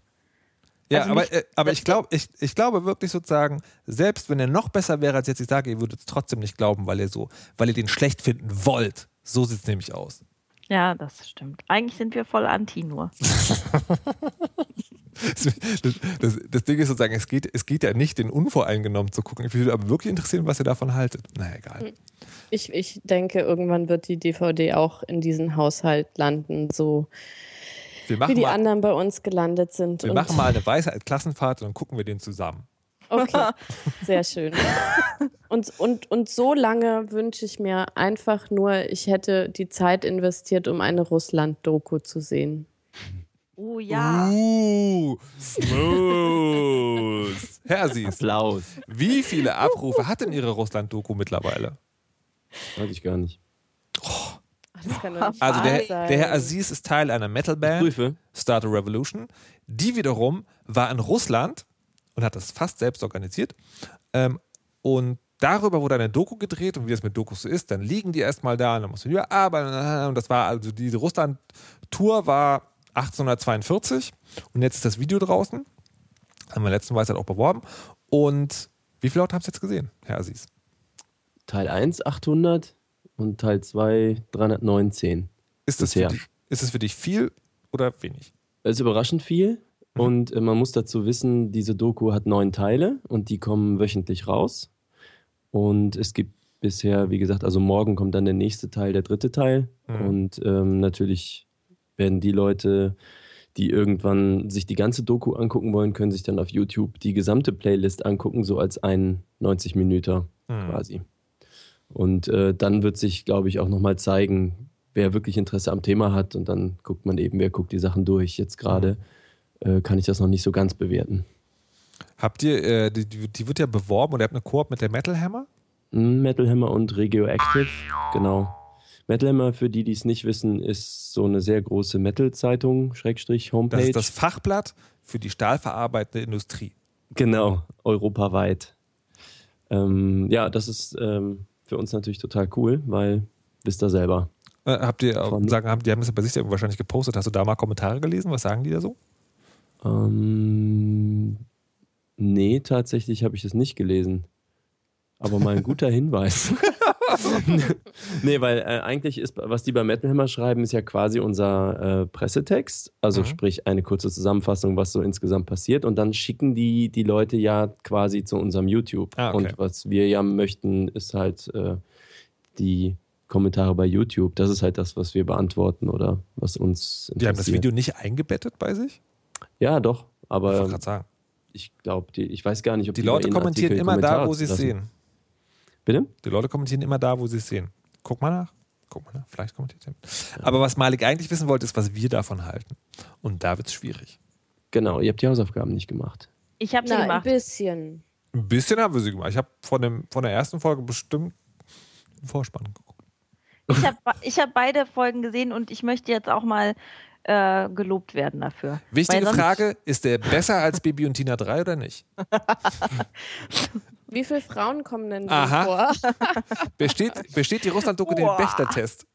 Ja, Also aber, äh, aber ich, glaub, ich, ich glaube wirklich sozusagen, selbst wenn er noch besser wäre als jetzt, ich sage, ihr würdet es trotzdem nicht glauben, weil ihr so, weil ihr den schlecht finden wollt. So sieht es nämlich aus. Ja, das stimmt. Eigentlich sind wir voll anti nur. Das, das, das Ding ist sozusagen, es geht, es geht ja nicht, den unvoreingenommen zu gucken. Ich würde aber wirklich interessieren, was ihr davon haltet. Na egal. Ich, ich denke, irgendwann wird die DVD auch in diesen Haushalt landen, so Wir wie die mal, anderen bei uns gelandet sind. wir Und- machen mal eine weiße Klassenfahrt und dann gucken wir den zusammen. Okay, sehr schön. Und, und, und so lange wünsche ich mir einfach nur, ich hätte die Zeit investiert, um eine Russland-Doku zu sehen. Oh ja. Uh, smooth. Herr Sies, Applaus. wie viele Abrufe hat denn Ihre Russland-Doku mittlerweile? Weiß ich gar nicht. Ach, das kann doch nicht Also der, der Herr Aziz ist Teil einer Metalband, Prüfe. Start a Revolution. Die wiederum war in Russland und hat das fast selbst organisiert. Ähm, und darüber wurde eine Doku gedreht und wie es mit Dokus so ist, dann liegen die erstmal da und dann musst du wieder arbeiten. Und das war also diese Russland-Tour war 1842 und jetzt ist das Video draußen. Haben wir letzten Weisheit auch beworben. Und wie viele Leute haben es jetzt gesehen, Herr Aziz? Teil 1 800 und Teil 2 319. Ist das, dich, ist das für dich viel oder wenig? Es ist überraschend viel und äh, man muss dazu wissen, diese Doku hat neun Teile und die kommen wöchentlich raus. Und es gibt bisher, wie gesagt, also morgen kommt dann der nächste Teil, der dritte Teil. Mhm. Und ähm, natürlich werden die Leute, die irgendwann sich die ganze Doku angucken wollen, können sich dann auf YouTube die gesamte Playlist angucken, so als ein 90 Minüter Hm. quasi. Und äh, dann wird sich, glaube ich, auch nochmal zeigen, wer wirklich Interesse am Thema hat. Und dann guckt man eben, wer guckt die Sachen durch. Jetzt gerade äh, kann ich das noch nicht so ganz bewerten. Habt ihr, äh, die, die wird ja beworben und ihr habt eine Koop mit der Metal Hammer? Hm, Metal Hammer und Regioactive, genau. Metal Hammer, für die, die es nicht wissen, ist so eine sehr große Metal-Zeitung, Schrägstrich Homepage. Das ist das Fachblatt für die stahlverarbeitende Industrie. Genau, europaweit. Ähm, ja, das ist ähm, für uns natürlich total cool, weil wisst ihr selber. Äh, habt ihr, auch, sagen, haben, die haben das ja bei sich wahrscheinlich gepostet. Hast du da mal Kommentare gelesen? Was sagen die da so? Ähm, nee, tatsächlich habe ich das nicht gelesen. Aber mal ein guter Hinweis. nee, weil äh, eigentlich ist, was die bei Metal Hammer schreiben, ist ja quasi unser äh, Pressetext. Also mhm. sprich eine kurze Zusammenfassung, was so insgesamt passiert. Und dann schicken die die Leute ja quasi zu unserem YouTube. Ah, okay. Und was wir ja möchten, ist halt äh, die Kommentare bei YouTube. Das ist halt das, was wir beantworten oder was uns interessiert. Die haben das Video nicht eingebettet bei sich? Ja, doch. Aber ich, sagen. ich glaube, ich weiß gar nicht, ob die, die Leute kommentieren Artikel immer da, wo sie es sehen. Bitte? Die Leute kommentieren immer da, wo sie es sehen. Guck mal nach. Guck mal nach. Vielleicht kommentiert er. Aber was Malik eigentlich wissen wollte, ist, was wir davon halten. Und da wird es schwierig. Genau, ihr habt die Hausaufgaben nicht gemacht. Ich habe sie gemacht. Ein bisschen. Ein bisschen haben wir sie gemacht. Ich habe von, von der ersten Folge bestimmt einen Vorspann geguckt. Ich habe ich hab beide Folgen gesehen und ich möchte jetzt auch mal äh, gelobt werden dafür. Wichtige Frage: Ist der besser als Bibi und Tina 3 oder nicht? Wie viele Frauen kommen denn Aha. vor? besteht, besteht die Russland-Doku den Wächter-Test?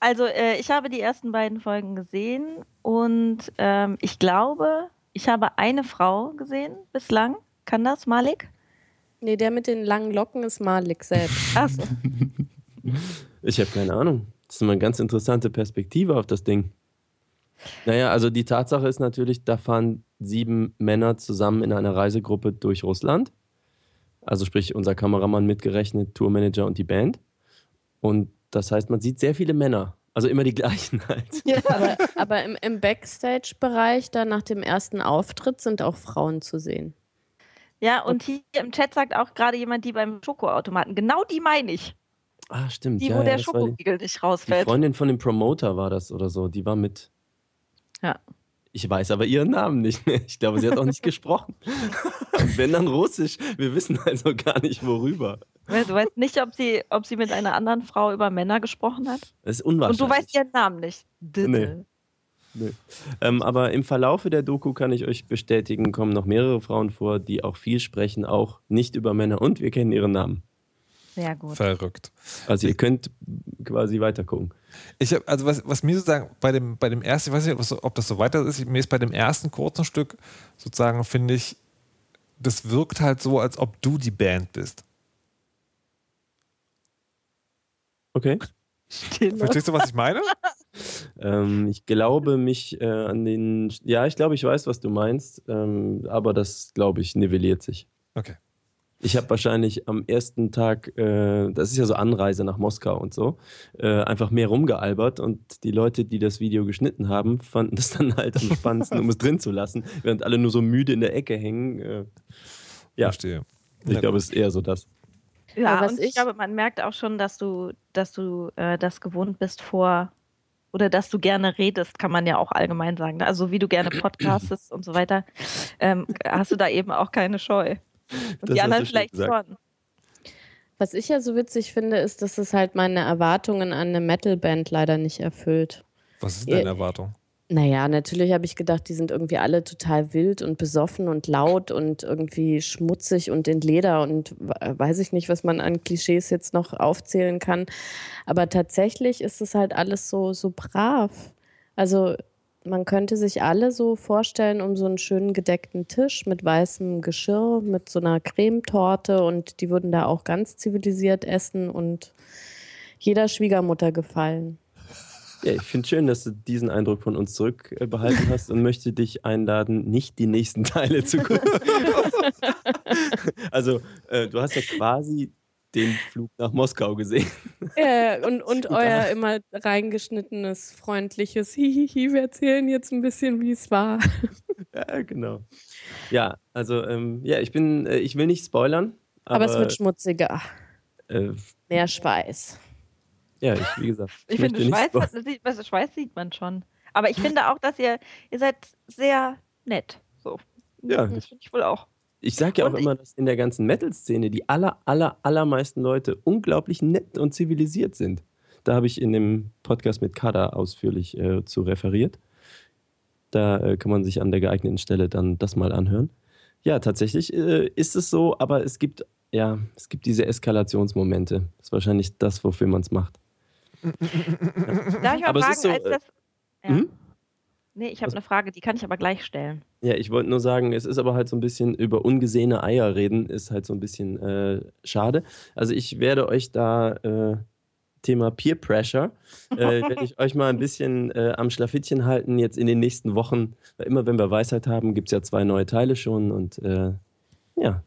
Also, äh, ich habe die ersten beiden Folgen gesehen und ähm, ich glaube, ich habe eine Frau gesehen bislang. Kann das, Malik? Nee, der mit den langen Locken ist Malik selbst. Achso. Ich habe keine Ahnung. Das ist eine ganz interessante Perspektive auf das Ding. Naja, also die Tatsache ist natürlich, da fahren sieben Männer zusammen in einer Reisegruppe durch Russland. Also sprich unser Kameramann mitgerechnet, Tourmanager und die Band. Und das heißt, man sieht sehr viele Männer. Also immer die gleichen halt. Ja, aber, aber im, im Backstage-Bereich, da nach dem ersten Auftritt, sind auch Frauen zu sehen. Ja, und hier im Chat sagt auch gerade jemand, die beim Schokoautomaten. Genau die meine ich. Ah, stimmt. Die, ja, wo ja, der Schokoriegel nicht rausfällt. Die Freundin von dem Promoter war das oder so. Die war mit. Ja. Ich weiß aber ihren Namen nicht mehr. Ich glaube, sie hat auch nicht gesprochen. Wenn dann Russisch. Wir wissen also gar nicht, worüber. Du weißt nicht, ob sie, ob sie mit einer anderen Frau über Männer gesprochen hat? Das ist unwahrscheinlich. Und du weißt ihren Namen nicht. Nee. nee. Ähm, aber im Verlaufe der Doku kann ich euch bestätigen, kommen noch mehrere Frauen vor, die auch viel sprechen, auch nicht über Männer. Und wir kennen ihre Namen. Sehr gut. Verrückt. Also ihr könnt quasi weiter gucken. Ich habe, also was, was mir sozusagen bei dem, bei dem ersten, ich weiß nicht, ob, das so weiter ist, mir ist bei dem ersten kurzen Stück sozusagen, finde ich, das wirkt halt so, als ob du die Band bist. Okay. Stille. Verstehst du, was ich meine? ähm, ich glaube mich äh, an den, ja, ich glaube, ich weiß, was du meinst, ähm, aber das, glaube ich, nivelliert sich. Okay. Ich habe wahrscheinlich am ersten Tag, äh, das ist ja so Anreise nach Moskau und so, äh, einfach mehr rumgealbert und die Leute, die das Video geschnitten haben, fanden das dann halt am spannendsten, um es drin zu lassen, während alle nur so müde in der Ecke hängen. Äh, ja, Verstehe. Ich glaube, es ist eher so das. Ja, und ich, ich glaube, man merkt auch schon, dass du, dass du äh, das gewohnt bist vor oder dass du gerne redest, kann man ja auch allgemein sagen. Ne? Also wie du gerne podcastest und so weiter, ähm, hast du da eben auch keine Scheu. Und das die anderen vielleicht schon. Was ich ja so witzig finde, ist, dass es halt meine Erwartungen an eine Metalband leider nicht erfüllt. Was ist deine Erwartung? Naja, natürlich habe ich gedacht, die sind irgendwie alle total wild und besoffen und laut und irgendwie schmutzig und in Leder und weiß ich nicht, was man an Klischees jetzt noch aufzählen kann. Aber tatsächlich ist es halt alles so, so brav. Also man könnte sich alle so vorstellen um so einen schönen gedeckten Tisch mit weißem Geschirr, mit so einer Cremetorte und die würden da auch ganz zivilisiert essen und jeder Schwiegermutter gefallen. Ja, ich finde schön, dass du diesen Eindruck von uns zurückbehalten hast und möchte dich einladen, nicht die nächsten Teile zu gucken. also, äh, du hast ja quasi den Flug nach Moskau gesehen. Ja, und, und euer immer reingeschnittenes, freundliches Hihihi, wir erzählen jetzt ein bisschen, wie es war. Ja, genau. Ja, also, ähm, ja, ich bin, äh, ich will nicht spoilern. Aber, aber es wird schmutziger. Äh, Mehr Schweiß. Ja, ich, wie gesagt. Ich, ich finde, Schweiß, sieht, Schweiß sieht man schon. Aber ich finde auch, dass ihr, ihr seid sehr nett. So. Ja. Das finde ich wohl auch. Ich sage ja auch Und immer, dass in der ganzen Metal-Szene die aller, aller, allermeisten Leute unglaublich nett und zivilisiert sind. Da habe ich in dem Podcast mit Kada ausführlich äh, zu referiert. Da äh, kann man sich an der geeigneten Stelle dann das mal anhören. Ja, tatsächlich äh, ist es so, aber es gibt, ja, es gibt diese Eskalationsmomente. Das ist wahrscheinlich das, wofür man es macht. Darf ich mal Aber fragen, so, als äh, das. Ja. Nee, ich habe Was- eine Frage, die kann ich aber gleich stellen. Ja, ich wollte nur sagen, es ist aber halt so ein bisschen über ungesehene Eier reden, ist halt so ein bisschen äh, schade. Also ich werde euch da äh, Thema Peer Pressure, äh, werde ich euch mal ein bisschen äh, am Schlafittchen halten jetzt in den nächsten Wochen. Weil immer wenn wir Weisheit haben, gibt es ja zwei neue Teile schon und äh, ja.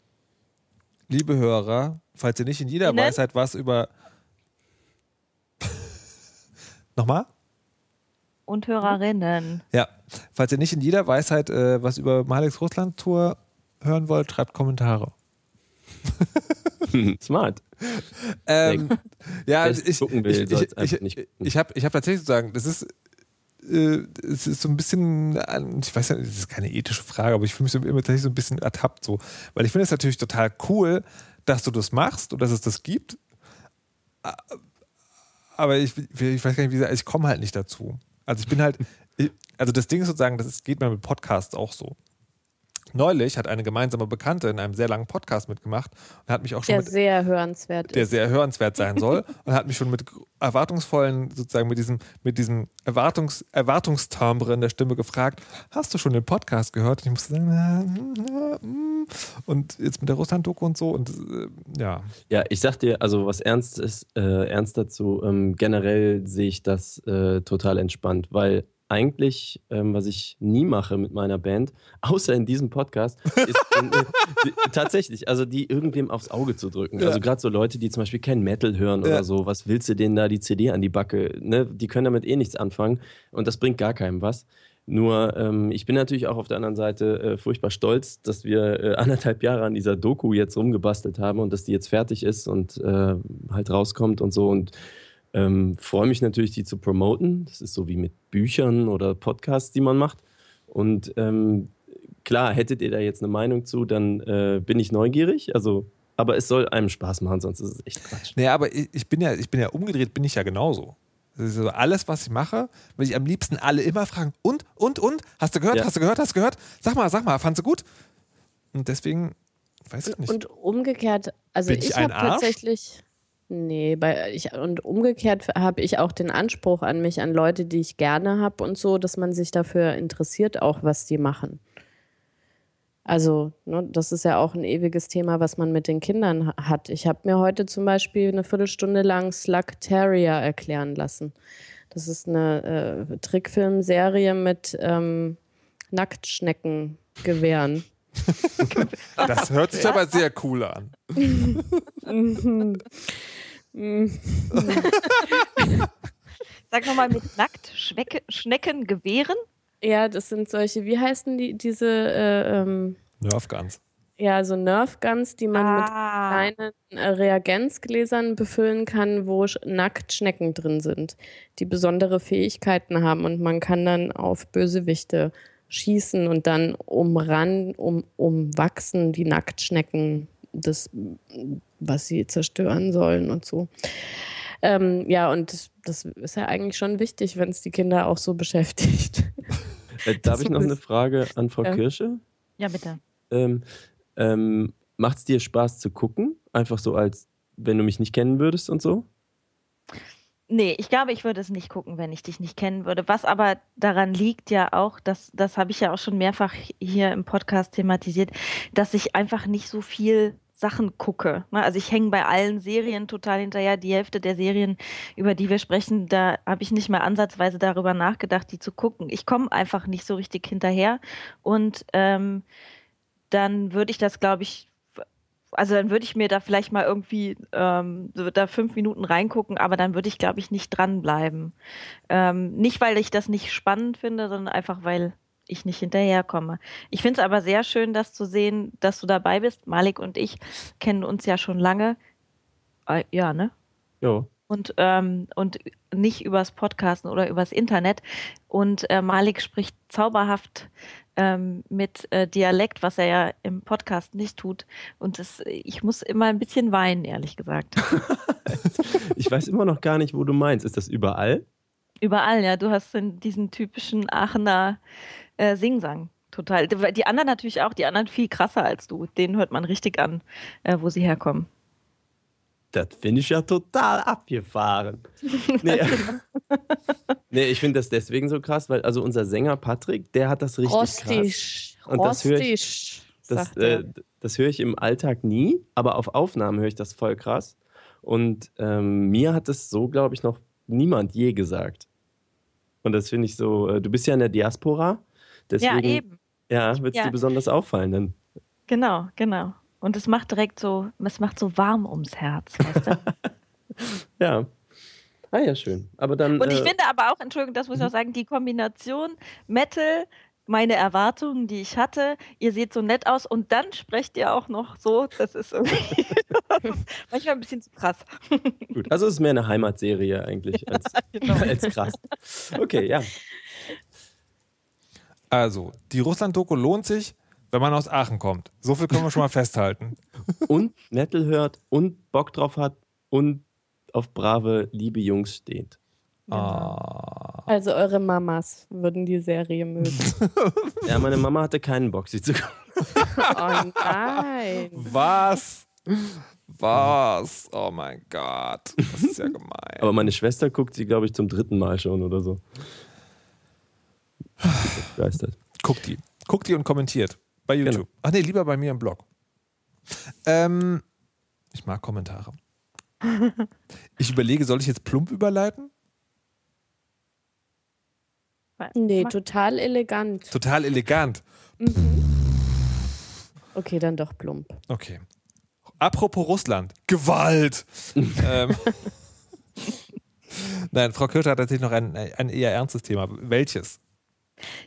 Liebe Hörer, falls ihr nicht in jeder? Weisheit was über. Nochmal? Und Hörerinnen. Ja. Falls ihr nicht in jeder Weisheit äh, was über Maleks Russland-Tour hören wollt, schreibt Kommentare. Smart. Ähm, ja, ich, ich, ich, ich, ich habe ich hab tatsächlich zu sagen, das ist, äh, es ist so ein bisschen, an- ich weiß ja, das ist keine ethische Frage, aber ich fühle mich so immer tatsächlich so ein bisschen ertappt so. Weil ich finde es natürlich total cool, dass du das machst und dass es das gibt. Aber ich, ich weiß gar nicht, wie gesagt, ich komme halt nicht dazu. Also ich bin halt, also das Ding ist sozusagen, das ist, geht mir mit Podcasts auch so. Neulich hat eine gemeinsame Bekannte in einem sehr langen Podcast mitgemacht und hat mich auch schon Der mit, sehr hörenswert der ist. sehr hörenswert sein soll und hat mich schon mit erwartungsvollen, sozusagen mit diesem, mit diesem Erwartungs, Erwartungstimbre in der Stimme gefragt, hast du schon den Podcast gehört? Und ich musste sagen, na, na, mm. und jetzt mit der Russland-Doku und so und äh, ja. Ja, ich sag dir, also was ernst ist, äh, ernst dazu, ähm, generell sehe ich das äh, total entspannt, weil eigentlich, ähm, was ich nie mache mit meiner Band, außer in diesem Podcast, ist äh, die, tatsächlich, also die irgendwem aufs Auge zu drücken. Ja. Also gerade so Leute, die zum Beispiel kein Metal hören Ja. oder so, was willst du denen da die CD an die Backe? Ne? Die können damit eh nichts anfangen und das bringt gar keinem was. Nur, ähm, ich bin natürlich auch auf der anderen Seite äh, furchtbar stolz, dass wir äh, anderthalb Jahre an dieser Doku jetzt rumgebastelt haben und dass die jetzt fertig ist und äh, halt rauskommt und so. Und ähm, freue mich natürlich, die zu promoten. Das ist so wie mit Büchern oder Podcasts, die man macht. Und ähm, klar, hättet ihr da jetzt eine Meinung zu, dann äh, bin ich neugierig. Also, aber es soll einem Spaß machen, sonst ist es echt Quatsch. Naja, aber ich, ich bin ja, ich bin ja umgedreht, bin ich ja genauso. Das ist so alles, was ich mache, will ich am liebsten alle immer fragen, und, und, und, hast du gehört, Ja. hast du gehört, hast du gehört? Sag mal, sag mal, fandst du gut? Und deswegen, weiß ich nicht. Und umgekehrt, also Bin ich ich, habe Arsch? tatsächlich. Nee, bei, ich, und umgekehrt habe ich auch den Anspruch an mich, an Leute, die ich gerne habe und so, dass man sich dafür interessiert, auch was die machen. Also, ne, das ist ja auch ein ewiges Thema, was man mit den Kindern ha- hat. Ich habe mir heute zum Beispiel eine Viertelstunde lang Slug Terrier erklären lassen. Das ist eine äh, Trickfilmserie mit ähm, Nacktschneckengewehren. das hört sich aber sehr cool an. Sag nochmal mit nackt Schwecke, Schnecken Gewehren. Ja, das sind solche, wie heißen die, diese, äh, ähm, Nerf Guns. ja, so Nerf-Guns, die man mit Ah, kleinen äh, Reagenzgläsern befüllen kann, wo sch nackt Schnecken drin sind, die besondere Fähigkeiten haben und man kann dann auf Bösewichte schießen und dann umran, um, umwachsen die Nacktschnecken das, was sie zerstören sollen und so. Ähm, ja, und das, ist ja eigentlich schon wichtig, wenn es die Kinder auch so beschäftigt. Äh, darf ich noch eine Frage an Frau Ja. Kirsche? ja, bitte. Ähm, ähm, Macht es dir Spaß zu gucken? Einfach so, als wenn du mich nicht kennen würdest und so? Nee, ich glaube, ich würde es nicht gucken, wenn ich dich nicht kennen würde. Was aber daran liegt ja auch, dass, das habe ich ja auch schon mehrfach hier im Podcast thematisiert, dass ich einfach nicht so viel Sachen gucke. ne? Also ich hänge bei allen Serien total hinterher. Die Hälfte der Serien, über die wir sprechen, da habe ich nicht mal ansatzweise darüber nachgedacht, die zu gucken. Ich komme einfach nicht so richtig hinterher. Und ähm, dann würde ich das, glaube ich, also dann würde ich mir da vielleicht mal irgendwie ähm, da fünf Minuten reingucken, aber dann würde ich, glaube ich, nicht dranbleiben. Ähm, nicht, weil ich das nicht spannend finde, sondern einfach, weil ich nicht hinterherkomme. Ich finde es aber sehr schön, das zu sehen, dass du dabei bist. Malik und ich kennen uns ja schon lange. Äh, ja, ne? Ja. und, ähm, und nicht übers Podcasten oder übers Internet. Und äh, Malik spricht zauberhaft ähm, mit äh, Dialekt, was er ja im Podcast nicht tut. Und das, ich muss immer ein bisschen weinen, ehrlich gesagt. ich weiß immer noch gar nicht, wo du meinst. Ist das überall? Überall, ja. Du hast diesen typischen Aachener äh, Singsang. Total. Die anderen natürlich auch, die anderen viel krasser als du. Den hört man richtig an, äh, wo sie herkommen. Das finde ich ja total abgefahren. Nee, nee ich finde das deswegen so krass, weil also unser Sänger Patrick, der hat das richtig Rostisch. krass. Und das höre ich, das, äh, das höre ich im Alltag nie, aber auf Aufnahmen höre ich das voll krass. Und ähm, mir hat das so, glaube ich, noch niemand je gesagt. Und das finde ich so, äh, du bist ja in der Diaspora, deswegen ja, eben. ja wird es ja. dir besonders auffallen dann. Genau, genau. Und es macht direkt so, es macht so warm ums Herz, weißt du? ja. Ah ja, schön. Aber dann, und ich äh, finde aber auch, Entschuldigung, das muss ich auch mhm. sagen, die Kombination Metal, meine Erwartungen, die ich hatte, ihr seht so nett aus und dann sprecht ihr auch noch so, das ist irgendwie manchmal ein bisschen zu krass. Gut, also es ist mehr eine Heimatserie eigentlich als, ja, genau. als krass. Okay, ja. Also, die Russland-Doku lohnt sich wenn man aus Aachen kommt. So viel können wir schon mal festhalten. Und Metal hört und Bock drauf hat und auf brave, liebe Jungs steht. Genau. Ah. Also eure Mamas würden die Serie mögen. ja, meine Mama hatte keinen Bock, sie zu gucken. oh nein. Was? Was? Oh mein Gott. Das ist ja gemein. Aber meine Schwester guckt sie, glaube ich, zum dritten Mal schon oder so. Begeistert. Guckt die. Guckt die und kommentiert. Bei genau. YouTube. Genau. Ach nee, lieber bei mir im Blog. Ähm, ich mag Kommentare. ich überlege, soll ich jetzt plump überleiten? Nee, total elegant. Total elegant. Mhm. Okay, dann doch plump. Okay. Apropos Russland. Gewalt! ähm, Nein, Frau Kircher hat tatsächlich noch ein, ein eher ernstes Thema. Welches?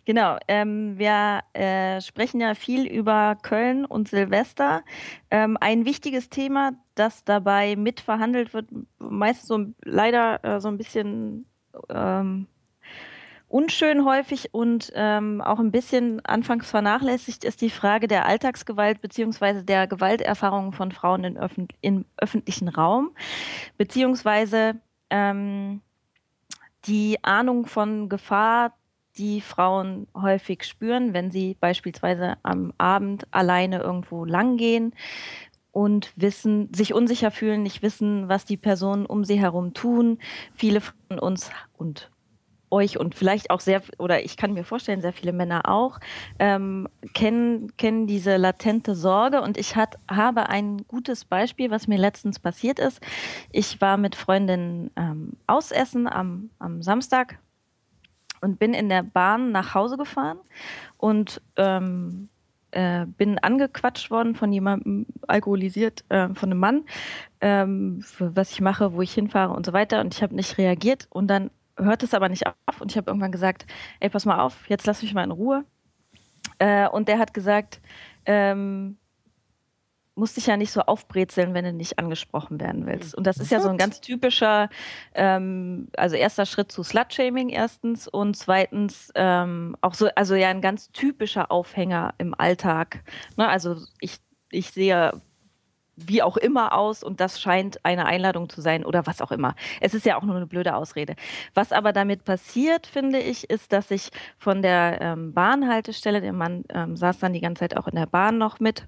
Genau, ähm, wir äh, sprechen ja viel über Köln und Silvester. Ähm, ein wichtiges Thema, das dabei mitverhandelt wird, meist so leider äh, so ein bisschen ähm, unschön häufig und ähm, auch ein bisschen anfangs vernachlässigt, ist die Frage der Alltagsgewalt beziehungsweise der Gewalterfahrungen von Frauen in öffn im öffentlichen Raum, beziehungsweise ähm, die Ahnung von Gefahr die Frauen häufig spüren, wenn sie beispielsweise am Abend alleine irgendwo langgehen und wissen, sich unsicher fühlen, nicht wissen, was die Personen um sie herum tun. Viele von uns und euch und vielleicht auch sehr, oder ich kann mir vorstellen, sehr viele Männer auch, ähm, kennen, kennen diese latente Sorge. Und ich hat, habe ein gutes Beispiel, was mir letztens passiert ist. Ich war mit Freundinnen ähm, ausessen am, am Samstag, und bin in der Bahn nach Hause gefahren und ähm, äh, bin angequatscht worden von jemandem, alkoholisiert, äh, von einem Mann, ähm, was ich mache, wo ich hinfahre und so weiter. Und ich habe nicht reagiert und dann hört es aber nicht auf und ich habe irgendwann gesagt, ey, pass mal auf, jetzt lass mich mal in Ruhe. Äh, und der hat gesagt, ähm, musst dich ja nicht so aufbrezeln, wenn du nicht angesprochen werden willst. Und das ist ja so ein ganz typischer, ähm, also erster Schritt zu Slutshaming erstens und zweitens ähm, auch so, also ja ein ganz typischer Aufhänger im Alltag. Ne? Also ich, ich sehe wie auch immer aus und das scheint eine Einladung zu sein oder was auch immer. Es ist ja auch nur eine blöde Ausrede. Was aber damit passiert, finde ich, ist, dass ich von der ähm, Bahnhaltestelle, der Mann ähm, saß dann die ganze Zeit auch in der Bahn noch mit,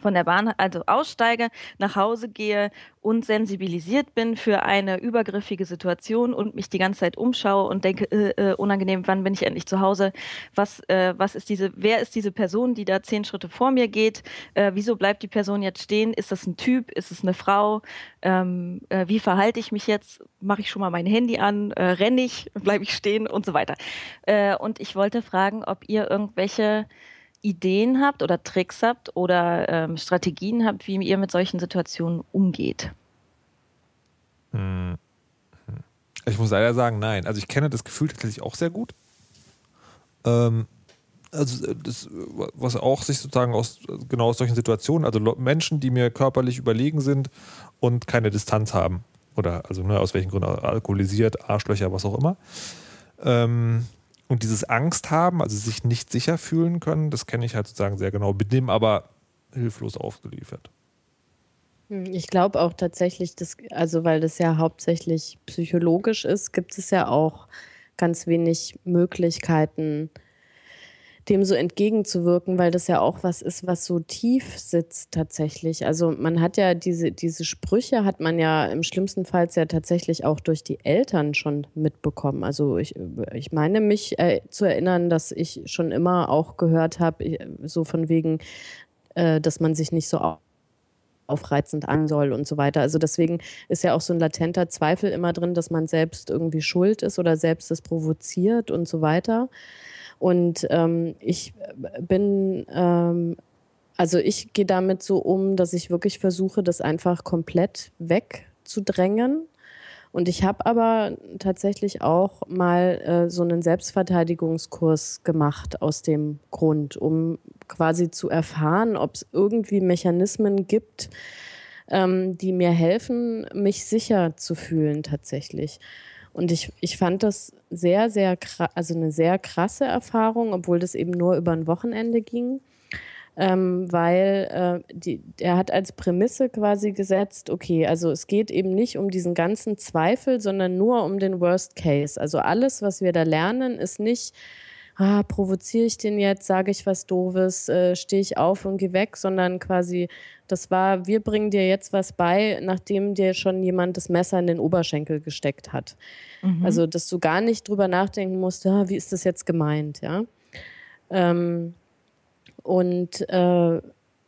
von der Bahn, also aussteige, nach Hause gehe und sensibilisiert bin für eine übergriffige Situation und mich die ganze Zeit umschaue und denke, äh, äh, unangenehm, wann bin ich endlich zu Hause? Was, äh, was ist diese, wer ist diese Person, die da zehn Schritte vor mir geht? Äh, wieso bleibt die Person jetzt stehen? Ist das ein Typ? Ist es eine Frau? Ähm, äh, wie verhalte ich mich jetzt? Mache ich schon mal mein Handy an? Äh, renne ich? Bleibe ich stehen? Und so weiter. und ich wollte fragen, ob ihr irgendwelche Ideen habt oder Tricks habt oder ähm, Strategien habt, wie ihr mit solchen Situationen umgeht. Hm. Ich muss leider sagen, nein. Also ich kenne das Gefühl tatsächlich auch sehr gut. Ähm, also äh, das, was auch sich sozusagen aus genau aus solchen Situationen, also Menschen, die mir körperlich überlegen sind und keine Distanz haben. Oder also ne, aus welchen Gründen alkoholisiert, Arschlöcher, was auch immer. Ähm, Und dieses Angst haben, also sich nicht sicher fühlen können, das kenne ich halt sozusagen sehr genau, bin dem aber hilflos ausgeliefert. Hm, ich glaube auch tatsächlich, dass, also weil das ja hauptsächlich psychologisch ist, gibt es ja auch ganz wenig Möglichkeiten, dem so entgegenzuwirken, weil das ja auch was ist, was so tief sitzt tatsächlich. Also man hat ja diese, diese Sprüche hat man ja im schlimmsten Fall ja tatsächlich auch durch die Eltern schon mitbekommen. Also ich, ich meine mich äh, zu erinnern, dass ich schon immer auch gehört habe, so von wegen, äh, dass man sich nicht so aufreizend an soll und so weiter. Also deswegen ist ja auch so ein latenter Zweifel immer drin, dass man selbst irgendwie schuld ist oder selbst es provoziert und so weiter. Und ähm, ich bin, ähm, also ich gehe damit so um, dass ich wirklich versuche, das einfach komplett wegzudrängen. Und ich habe aber tatsächlich auch mal äh, so einen Selbstverteidigungskurs gemacht aus dem Grund, um quasi zu erfahren, ob es irgendwie Mechanismen gibt, ähm, die mir helfen, mich sicher zu fühlen tatsächlich. Und ich, ich fand das sehr, sehr, also eine sehr krasse Erfahrung, obwohl das eben nur über ein Wochenende ging. Ähm, weil äh, die, er hat als Prämisse quasi gesetzt, okay, also es geht eben nicht um diesen ganzen Zweifel, sondern nur um den Worst Case. Also alles, was wir da lernen, ist nicht, ah, provoziere ich den jetzt, sage ich was Doofes, äh, stehe ich auf und gehe weg, sondern quasi, das war, wir bringen dir jetzt was bei, nachdem dir schon jemand das Messer in den Oberschenkel gesteckt hat. Mhm. Also, dass du gar nicht drüber nachdenken musst, ah, wie ist das jetzt gemeint, ja. Ähm, und äh,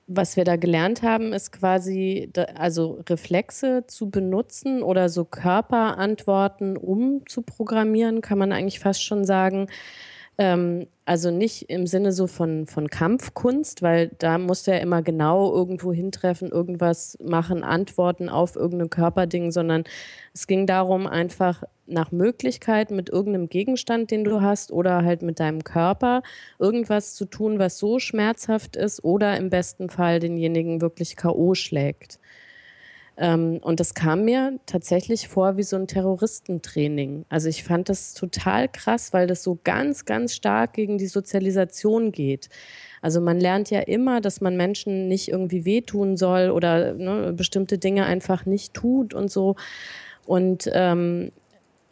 was wir da gelernt haben, ist quasi, also Reflexe zu benutzen oder so Körperantworten umzuprogrammieren, kann man eigentlich fast schon sagen, ähm, also nicht im Sinne so von, von Kampfkunst, weil da musst du ja immer genau irgendwo hintreffen, irgendwas machen, antworten auf irgendein Körperding, sondern es ging darum, einfach nach Möglichkeit mit irgendeinem Gegenstand, den du hast, oder halt mit deinem Körper irgendwas zu tun, was so schmerzhaft ist oder im besten Fall denjenigen wirklich K.O. schlägt. Ähm, und das kam mir tatsächlich vor wie so ein Terroristentraining. Also ich fand das total krass, weil das so ganz, ganz stark gegen die Sozialisation geht. Also man lernt ja immer, dass man Menschen nicht irgendwie wehtun soll oder ne, bestimmte Dinge einfach nicht tut und so. Und ähm,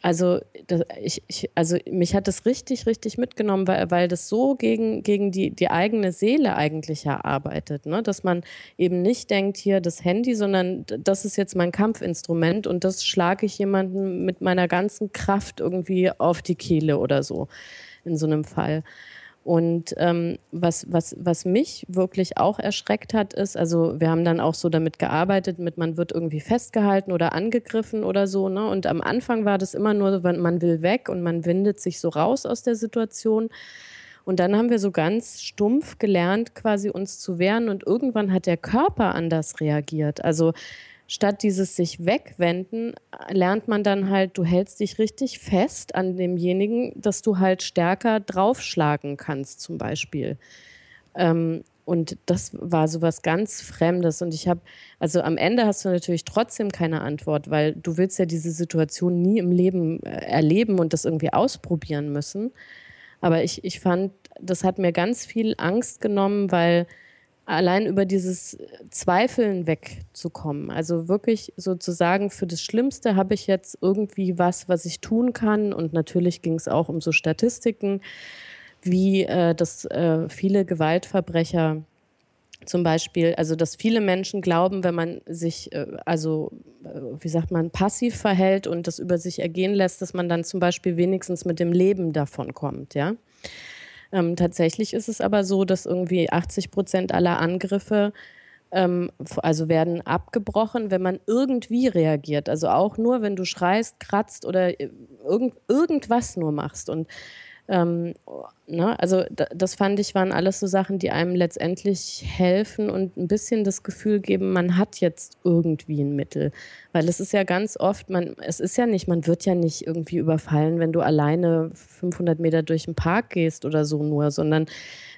also, das, ich, ich, also mich hat das richtig, richtig mitgenommen, weil, weil das so gegen, gegen die, die eigene Seele eigentlich ja arbeitet. Ne? Dass man eben nicht denkt, hier das Handy, sondern das ist jetzt mein Kampfinstrument und das schlage ich jemanden mit meiner ganzen Kraft irgendwie auf die Kehle oder so in so einem Fall. Und ähm, was, was, was mich wirklich auch erschreckt hat, ist, also wir haben dann auch so damit gearbeitet, mit man wird irgendwie festgehalten oder angegriffen oder so. Ne? Und am Anfang war das immer nur, man will weg und man windet sich so raus aus der Situation. Und dann haben wir so ganz stumpf gelernt, quasi uns zu wehren. Und irgendwann hat der Körper anders reagiert. Also statt dieses sich wegwenden, lernt man dann halt, du hältst dich richtig fest an demjenigen, dass du halt stärker draufschlagen kannst, zum Beispiel. Ähm, und das war so was ganz Fremdes. Und ich habe, also am Ende hast du natürlich trotzdem keine Antwort, weil du willst ja diese Situation nie im Leben äh, erleben und das irgendwie ausprobieren müssen. Aber ich, ich fand, das hat mir ganz viel Angst genommen, weil allein über dieses Zweifeln wegzukommen. Also wirklich sozusagen für das Schlimmste habe ich jetzt irgendwie was, was ich tun kann. Und natürlich ging es auch um so Statistiken, wie äh, dass äh, viele Gewaltverbrecher zum Beispiel, also dass viele Menschen glauben, wenn man sich, äh, also äh, wie sagt man, passiv verhält und das über sich ergehen lässt, dass man dann zum Beispiel wenigstens mit dem Leben davon kommt, ja. Ähm, tatsächlich ist es aber so, dass irgendwie 80 Prozent aller Angriffe ähm, also werden abgebrochen, wenn man irgendwie reagiert. Also auch nur, wenn du schreist, kratzt oder äh, irgend, irgendwas nur machst. Und ähm, Ne? Also das fand ich, waren alles so Sachen, die einem letztendlich helfen und ein bisschen das Gefühl geben, man hat jetzt irgendwie ein Mittel. Weil es ist ja ganz oft, man, es ist ja nicht, man wird ja nicht irgendwie überfallen, wenn du alleine 500 Meter durch den Park gehst oder so nur, sondern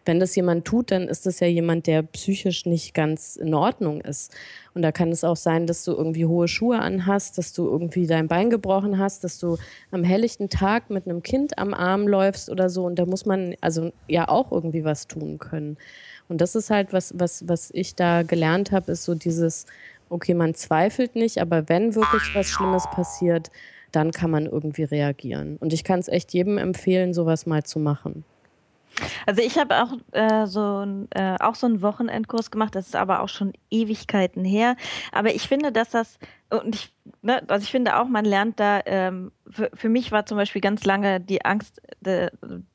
wenn das jemand tut, dann ist das ja jemand, der psychisch nicht ganz in Ordnung ist. Und da kann es auch sein, dass du irgendwie hohe Schuhe anhast, dass du irgendwie dein Bein gebrochen hast, dass du am helllichten Tag mit einem Kind am Arm läufst oder so. Und da muss man also ja auch irgendwie was tun können. Und das ist halt was, was, was ich da gelernt habe, ist so dieses, okay, man zweifelt nicht, aber wenn wirklich was Schlimmes passiert, dann kann man irgendwie reagieren. Und ich kann es echt jedem empfehlen, sowas mal zu machen. Also ich habe auch, äh, so ein, äh, auch so einen Wochenendkurs gemacht, das ist aber auch schon Ewigkeiten her. Aber ich finde, dass das, und ich, ne, also ich finde auch, man lernt da, ähm, für, für mich war zum Beispiel ganz lange die Angst, de,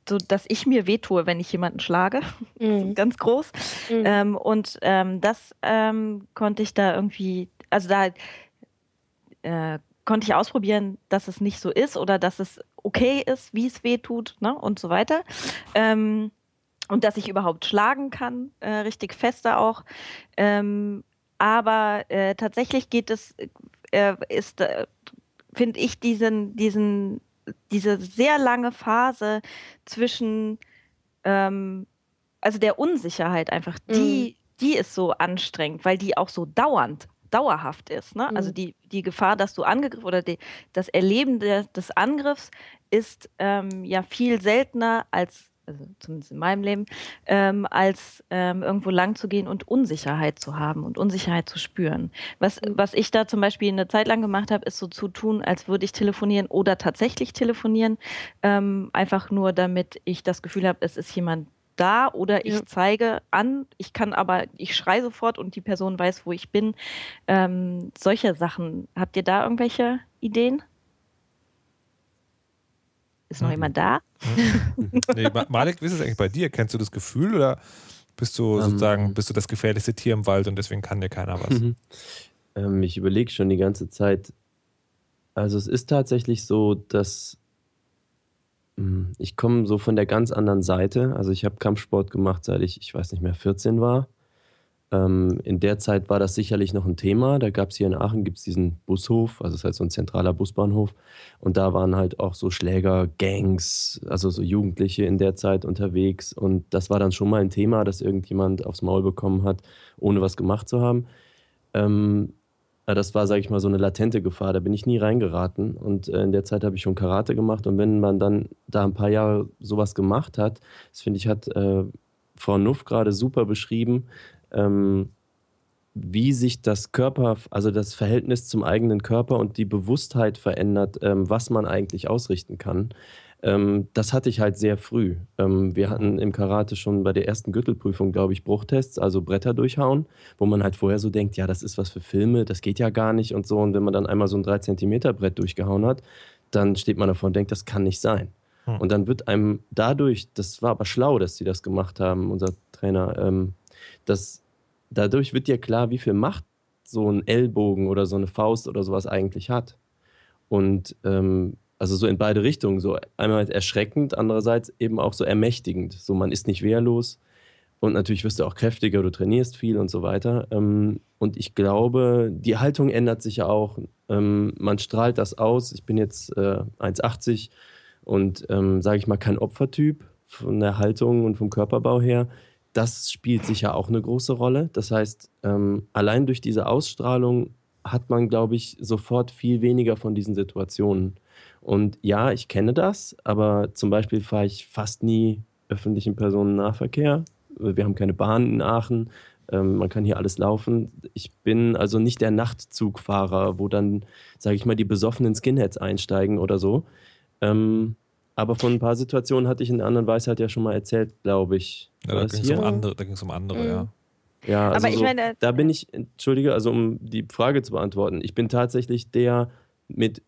so, dass ich mir wehtue, wenn ich jemanden schlage. Mhm. ganz groß. Mhm. Ähm, und ähm, das ähm, konnte ich da irgendwie, also da äh, konnte ich ausprobieren, dass es nicht so ist oder dass es okay ist, wie es weh tut ne, und so weiter. Ähm, und dass ich überhaupt schlagen kann, äh, richtig fester auch. Ähm, aber äh, tatsächlich geht es, äh, ist, äh, finde ich, diesen, diesen, diese sehr lange Phase zwischen, ähm, also der Unsicherheit einfach, die, mhm. die ist so anstrengend, weil die auch so dauernd dauerhaft ist. Ne? Also mhm. Also die, die Gefahr, dass du angegriffen oder die, das Erleben de, des Angriffs ist ähm, ja viel seltener als, also zumindest in meinem Leben, ähm, als ähm, irgendwo lang zu gehen und Unsicherheit zu haben und Unsicherheit zu spüren. Was, mhm. was ich da zum Beispiel eine Zeit lang gemacht habe, ist so zu tun, als würde ich telefonieren oder tatsächlich telefonieren, ähm, einfach nur damit ich das Gefühl habe, es ist jemand da oder ich ja. zeige an, ich kann aber, ich schreie sofort und die Person weiß, wo ich bin. Ähm, solche Sachen. Habt ihr da irgendwelche Ideen? Ist noch mhm. jemand da? Mhm. nee, Malik, wie ist es eigentlich bei dir? Kennst du das Gefühl oder bist du sozusagen, ähm, bist du das gefährlichste Tier im Wald und deswegen kann dir keiner was? ähm, ich überlege schon die ganze Zeit. Also es ist tatsächlich so, dass ich komme so von der ganz anderen Seite. Also ich habe Kampfsport gemacht, seit ich, ich weiß nicht mehr, 14 war. Ähm, in der Zeit war das sicherlich noch ein Thema. Da gab es hier in Aachen gibt's diesen Bushof, also es ist halt so ein zentraler Busbahnhof. Und da waren halt auch so Schläger, Gangs, also so Jugendliche in der Zeit unterwegs. Und das war dann schon mal ein Thema, dass irgendjemand aufs Maul bekommen hat, ohne was gemacht zu haben. Ähm, das war, sage ich mal, so eine latente Gefahr. Da bin ich nie reingeraten. Und äh, in der Zeit habe ich schon Karate gemacht. Und wenn man dann da ein paar Jahre sowas gemacht hat, das finde ich, hat äh, Frau Nuff gerade super beschrieben, ähm, wie sich das Körper, also das Verhältnis zum eigenen Körper und die Bewusstheit verändert, ähm, was man eigentlich ausrichten kann. Ähm, das hatte ich halt sehr früh. Ähm, wir hatten im Karate schon bei der ersten Gürtelprüfung, glaube ich, Bruchtests, also Bretter durchhauen, wo man halt vorher so denkt, ja, das ist was für Filme, das geht ja gar nicht und so. Und wenn man dann einmal so ein 3 cm Brett durchgehauen hat, dann steht man davor und denkt, das kann nicht sein. Hm. Und dann wird einem dadurch, das war aber schlau, dass sie das gemacht haben, unser Trainer, ähm, dass dadurch wird dir klar, wie viel Macht so ein Ellbogen oder so eine Faust oder sowas eigentlich hat. Und ähm, also so in beide Richtungen, so einmal erschreckend, andererseits eben auch so ermächtigend. So man ist nicht wehrlos und natürlich wirst du auch kräftiger, du trainierst viel und so weiter. Ähm, und ich glaube, die Haltung ändert sich ja auch. Ähm, man strahlt das aus. Ich bin jetzt 1,80 äh, und ähm, sage ich mal kein Opfertyp von der Haltung und vom Körperbau her. Das spielt sicher auch eine große Rolle. Das heißt, allein durch diese Ausstrahlung hat man, glaube ich, sofort viel weniger von diesen Situationen. Und ja, ich kenne das, aber zum Beispiel fahre ich fast nie öffentlichen Personennahverkehr. Wir haben keine Bahn in Aachen. Ähm, man kann hier alles laufen. Ich bin also nicht der Nachtzugfahrer, wo dann, sage ich mal, die besoffenen Skinheads einsteigen oder so. Ähm, aber von ein paar Situationen hatte ich in der anderen Weisheit ja schon mal erzählt, glaube ich. Ja, da ging es um andere, da ging's um andere mhm. ja. Ja, also so, meine, da bin ich, entschuldige, also um die Frage zu beantworten, ich bin tatsächlich der mit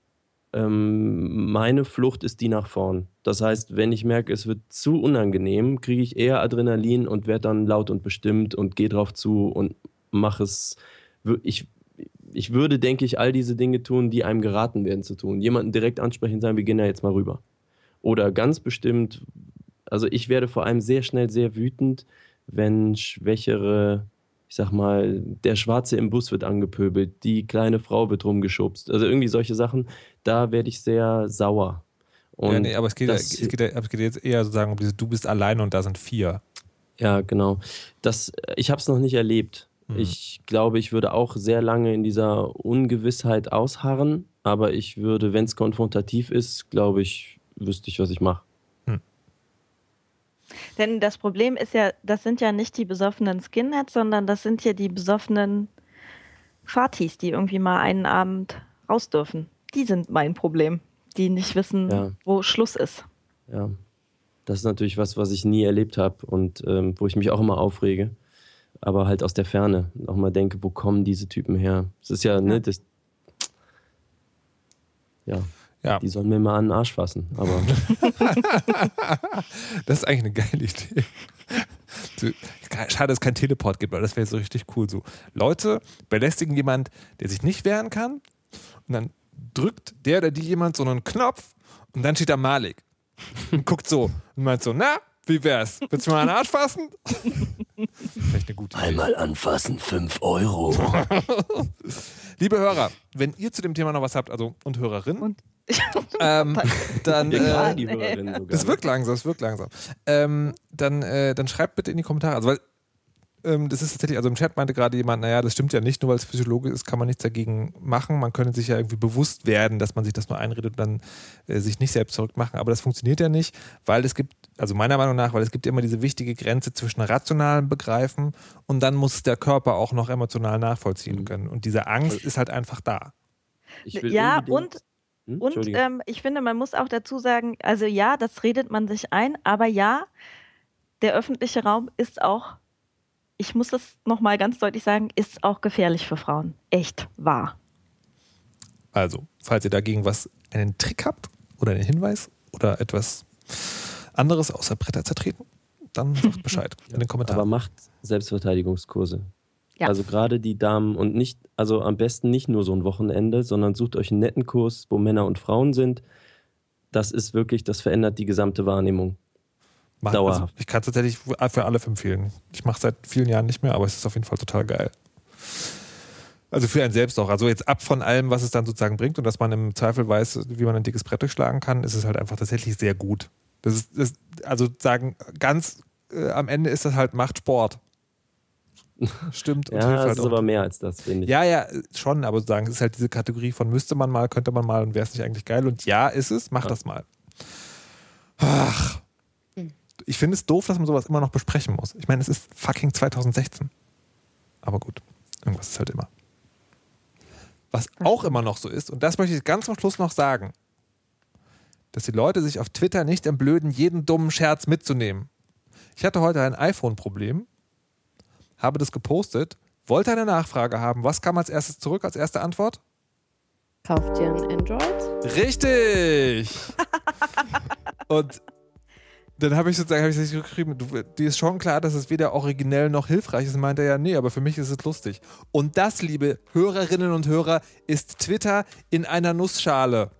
ähm, meine Flucht ist die nach vorn. Das heißt, wenn ich merke, es wird zu unangenehm, kriege ich eher Adrenalin und werde dann laut und bestimmt und gehe drauf zu und mache es. Ich, ich würde, denke ich, all diese Dinge tun, die einem geraten werden zu tun. Jemanden direkt ansprechen sagen, wir gehen da jetzt mal rüber. Oder ganz bestimmt Also ich werde vor allem sehr schnell sehr wütend, wenn schwächere, ich sag mal, der Schwarze im Bus wird angepöbelt, die kleine Frau wird rumgeschubst. Also irgendwie solche Sachen, da werde ich sehr sauer. Ja, nee, aber es geht, das, es, geht, es geht jetzt eher sozusagen um diese, du bist alleine und da sind vier. Ja, genau. Das, ich habe es noch nicht erlebt. Mhm. Ich glaube, ich würde auch sehr lange in dieser Ungewissheit ausharren, aber ich würde, wenn es konfrontativ ist, glaube ich, wüsste ich, was ich mache. Denn das Problem ist ja, das sind ja nicht die besoffenen Skinheads, sondern das sind ja die besoffenen Fatis, die irgendwie mal einen Abend raus dürfen. Die sind mein Problem, die nicht wissen, ja. wo Schluss ist. Ja, das ist natürlich was, was ich nie erlebt habe und ähm, wo ich mich auch immer aufrege. Aber halt aus der Ferne auch mal denke, wo kommen diese Typen her? Es ist ja, ne, ja. ne, das. Ja. Ja. Die sollen mir mal an den Arsch fassen. Aber das ist eigentlich eine geile Idee. Schade, dass es kein Teleport gibt, weil das wäre so richtig cool. So, Leute belästigen jemand, der sich nicht wehren kann, und dann drückt der oder die jemand so einen Knopf und dann steht da Malik und guckt so und meint so, na, wie wär's? Willst du mal an den Arsch fassen? Vielleicht eine gute Idee. Einmal anfassen, 5 Euro. Liebe Hörer, wenn ihr zu dem Thema noch was habt, also und Hörerinnen, und? ähm, dann ja, äh, sogar. das wirkt langsam, das wirkt langsam. Ähm, dann, äh, dann schreibt bitte in die Kommentare, also weil ähm, das ist tatsächlich, also im Chat meinte gerade jemand, naja, das stimmt ja nicht, nur weil es Physiologe ist, kann man nichts dagegen machen. Man könnte sich ja irgendwie bewusst werden, dass man sich das nur einredet und dann äh, sich nicht selbst zurückmachen. Aber das funktioniert ja nicht, weil es gibt, also meiner Meinung nach, weil es gibt immer diese wichtige Grenze zwischen rationalem Begreifen und dann muss der Körper auch noch emotional nachvollziehen mhm. können. Und diese Angst ist halt einfach da. ja, und hm? Und ähm, ich finde, man muss auch dazu sagen, also ja, das redet man sich ein, aber ja, der öffentliche Raum ist auch ich muss das nochmal ganz deutlich sagen, ist auch gefährlich für Frauen. Echt wahr. Also, falls ihr dagegen was, einen Trick habt oder einen Hinweis oder etwas anderes außer Bretter zertreten, dann sagt Bescheid in den Kommentaren. Aber macht Selbstverteidigungskurse. Ja. Also gerade die Damen und nicht, also am besten nicht nur so ein Wochenende, sondern sucht euch einen netten Kurs, wo Männer und Frauen sind. Das ist wirklich, das verändert die gesamte Wahrnehmung. Mach, Dauerhaft. Also ich kann es tatsächlich für alle empfehlen. Ich mache es seit vielen Jahren nicht mehr, aber es ist auf jeden Fall total geil. Also für einen selbst auch. Also jetzt ab von allem, was es dann sozusagen bringt und dass man im Zweifel weiß, wie man ein dickes Brett durchschlagen kann, ist es halt einfach tatsächlich sehr gut. Das ist, das, also sagen, ganz äh, am Ende ist das halt macht Sport. Stimmt. ja, das halt ist auch. aber mehr als das, finde ich. Ja, ja, schon, aber sozusagen, es ist halt diese Kategorie von müsste man mal, könnte man mal und wäre es nicht eigentlich geil. Und ja, ist es, mach ja. das mal. Ach, ich finde es doof, dass man sowas immer noch besprechen muss. Ich meine, es ist fucking 2016. Aber gut, irgendwas ist halt immer. Was auch immer noch so ist, und das möchte ich ganz am Schluss noch sagen, dass die Leute sich auf Twitter nicht entblöden, jeden dummen Scherz mitzunehmen. Ich hatte heute ein iPhone-Problem, habe das gepostet, wollte eine Nachfrage haben. Was kam als erstes zurück, als erste Antwort? Kauft ihr ein Android? Richtig! und dann habe ich sozusagen hab ich geschrieben, du, dir ist schon klar, dass es weder originell noch hilfreich ist. Und meinte er, ja, nee, aber für mich ist es lustig. Und das, liebe Hörerinnen und Hörer, ist Twitter in einer Nussschale.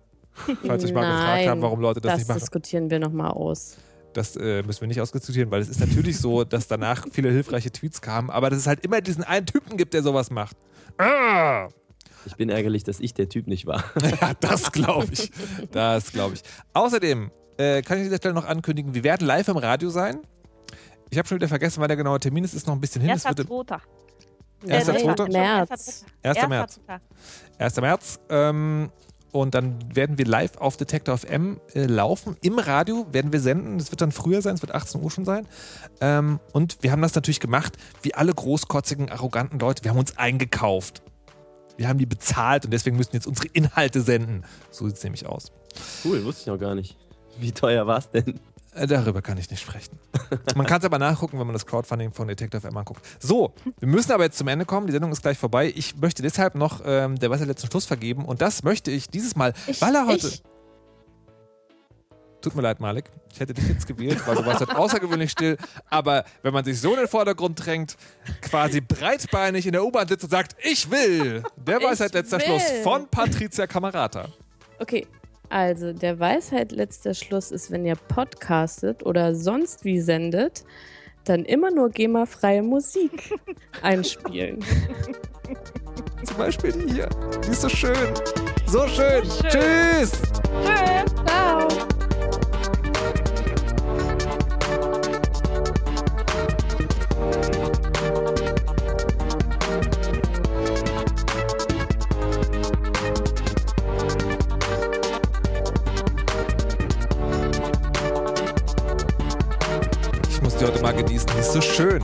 Falls ich mal gefragt habe, warum Leute das, das nicht machen. Das diskutieren wir nochmal aus. Das äh, müssen wir nicht ausdiskutieren, weil es ist natürlich so, dass danach viele hilfreiche Tweets kamen, aber dass es halt immer diesen einen Typen gibt, der sowas macht. Ah! Ich bin ärgerlich, dass ich der Typ nicht war. ja, das glaube ich. Das glaube ich. Außerdem äh, kann ich an dieser Stelle noch ankündigen, wir werden live im Radio sein. Ich habe schon wieder vergessen, wann der genaue Termin ist. Ist noch ein bisschen hin. 1.2. 1.2. März. 1. März. 1. März. Ähm, und dann werden wir live auf Detektor FM äh, laufen. Im Radio werden wir senden. Es wird dann früher sein, es wird 18 Uhr schon sein. Ähm, und wir haben das natürlich gemacht, wie alle großkotzigen, arroganten Leute. Wir haben uns eingekauft. Wir haben die bezahlt und deswegen müssen jetzt unsere Inhalte senden. So sieht es nämlich aus. Cool, wusste ich noch gar nicht. Wie teuer war es denn? Äh, darüber kann ich nicht sprechen. Man kann es aber nachgucken, wenn man das Crowdfunding von Detective M anguckt. So, wir müssen aber jetzt zum Ende kommen. Die Sendung ist gleich vorbei. Ich möchte deshalb noch ähm, der Wasser letzten Schluss vergeben. Und das möchte ich dieses Mal, ich, weil er heute. Ich. Tut mir leid, Malik. Ich hätte dich jetzt gewählt, weil du warst halt außergewöhnlich still. Aber wenn man sich so in den Vordergrund drängt, quasi breitbeinig in der U-Bahn sitzt und sagt, ich will, der Weisheit letzter. Schluss von Patricia Kamerata. Okay, Also, der Weisheit letzter Schluss ist, wenn ihr podcastet oder sonst wie sendet, dann immer nur GEMA-freie Musik einspielen. Zum Beispiel die hier. Die ist so schön. So schön. schön. Tschüss. Tschüss. Ciao. Muss die ist so schön.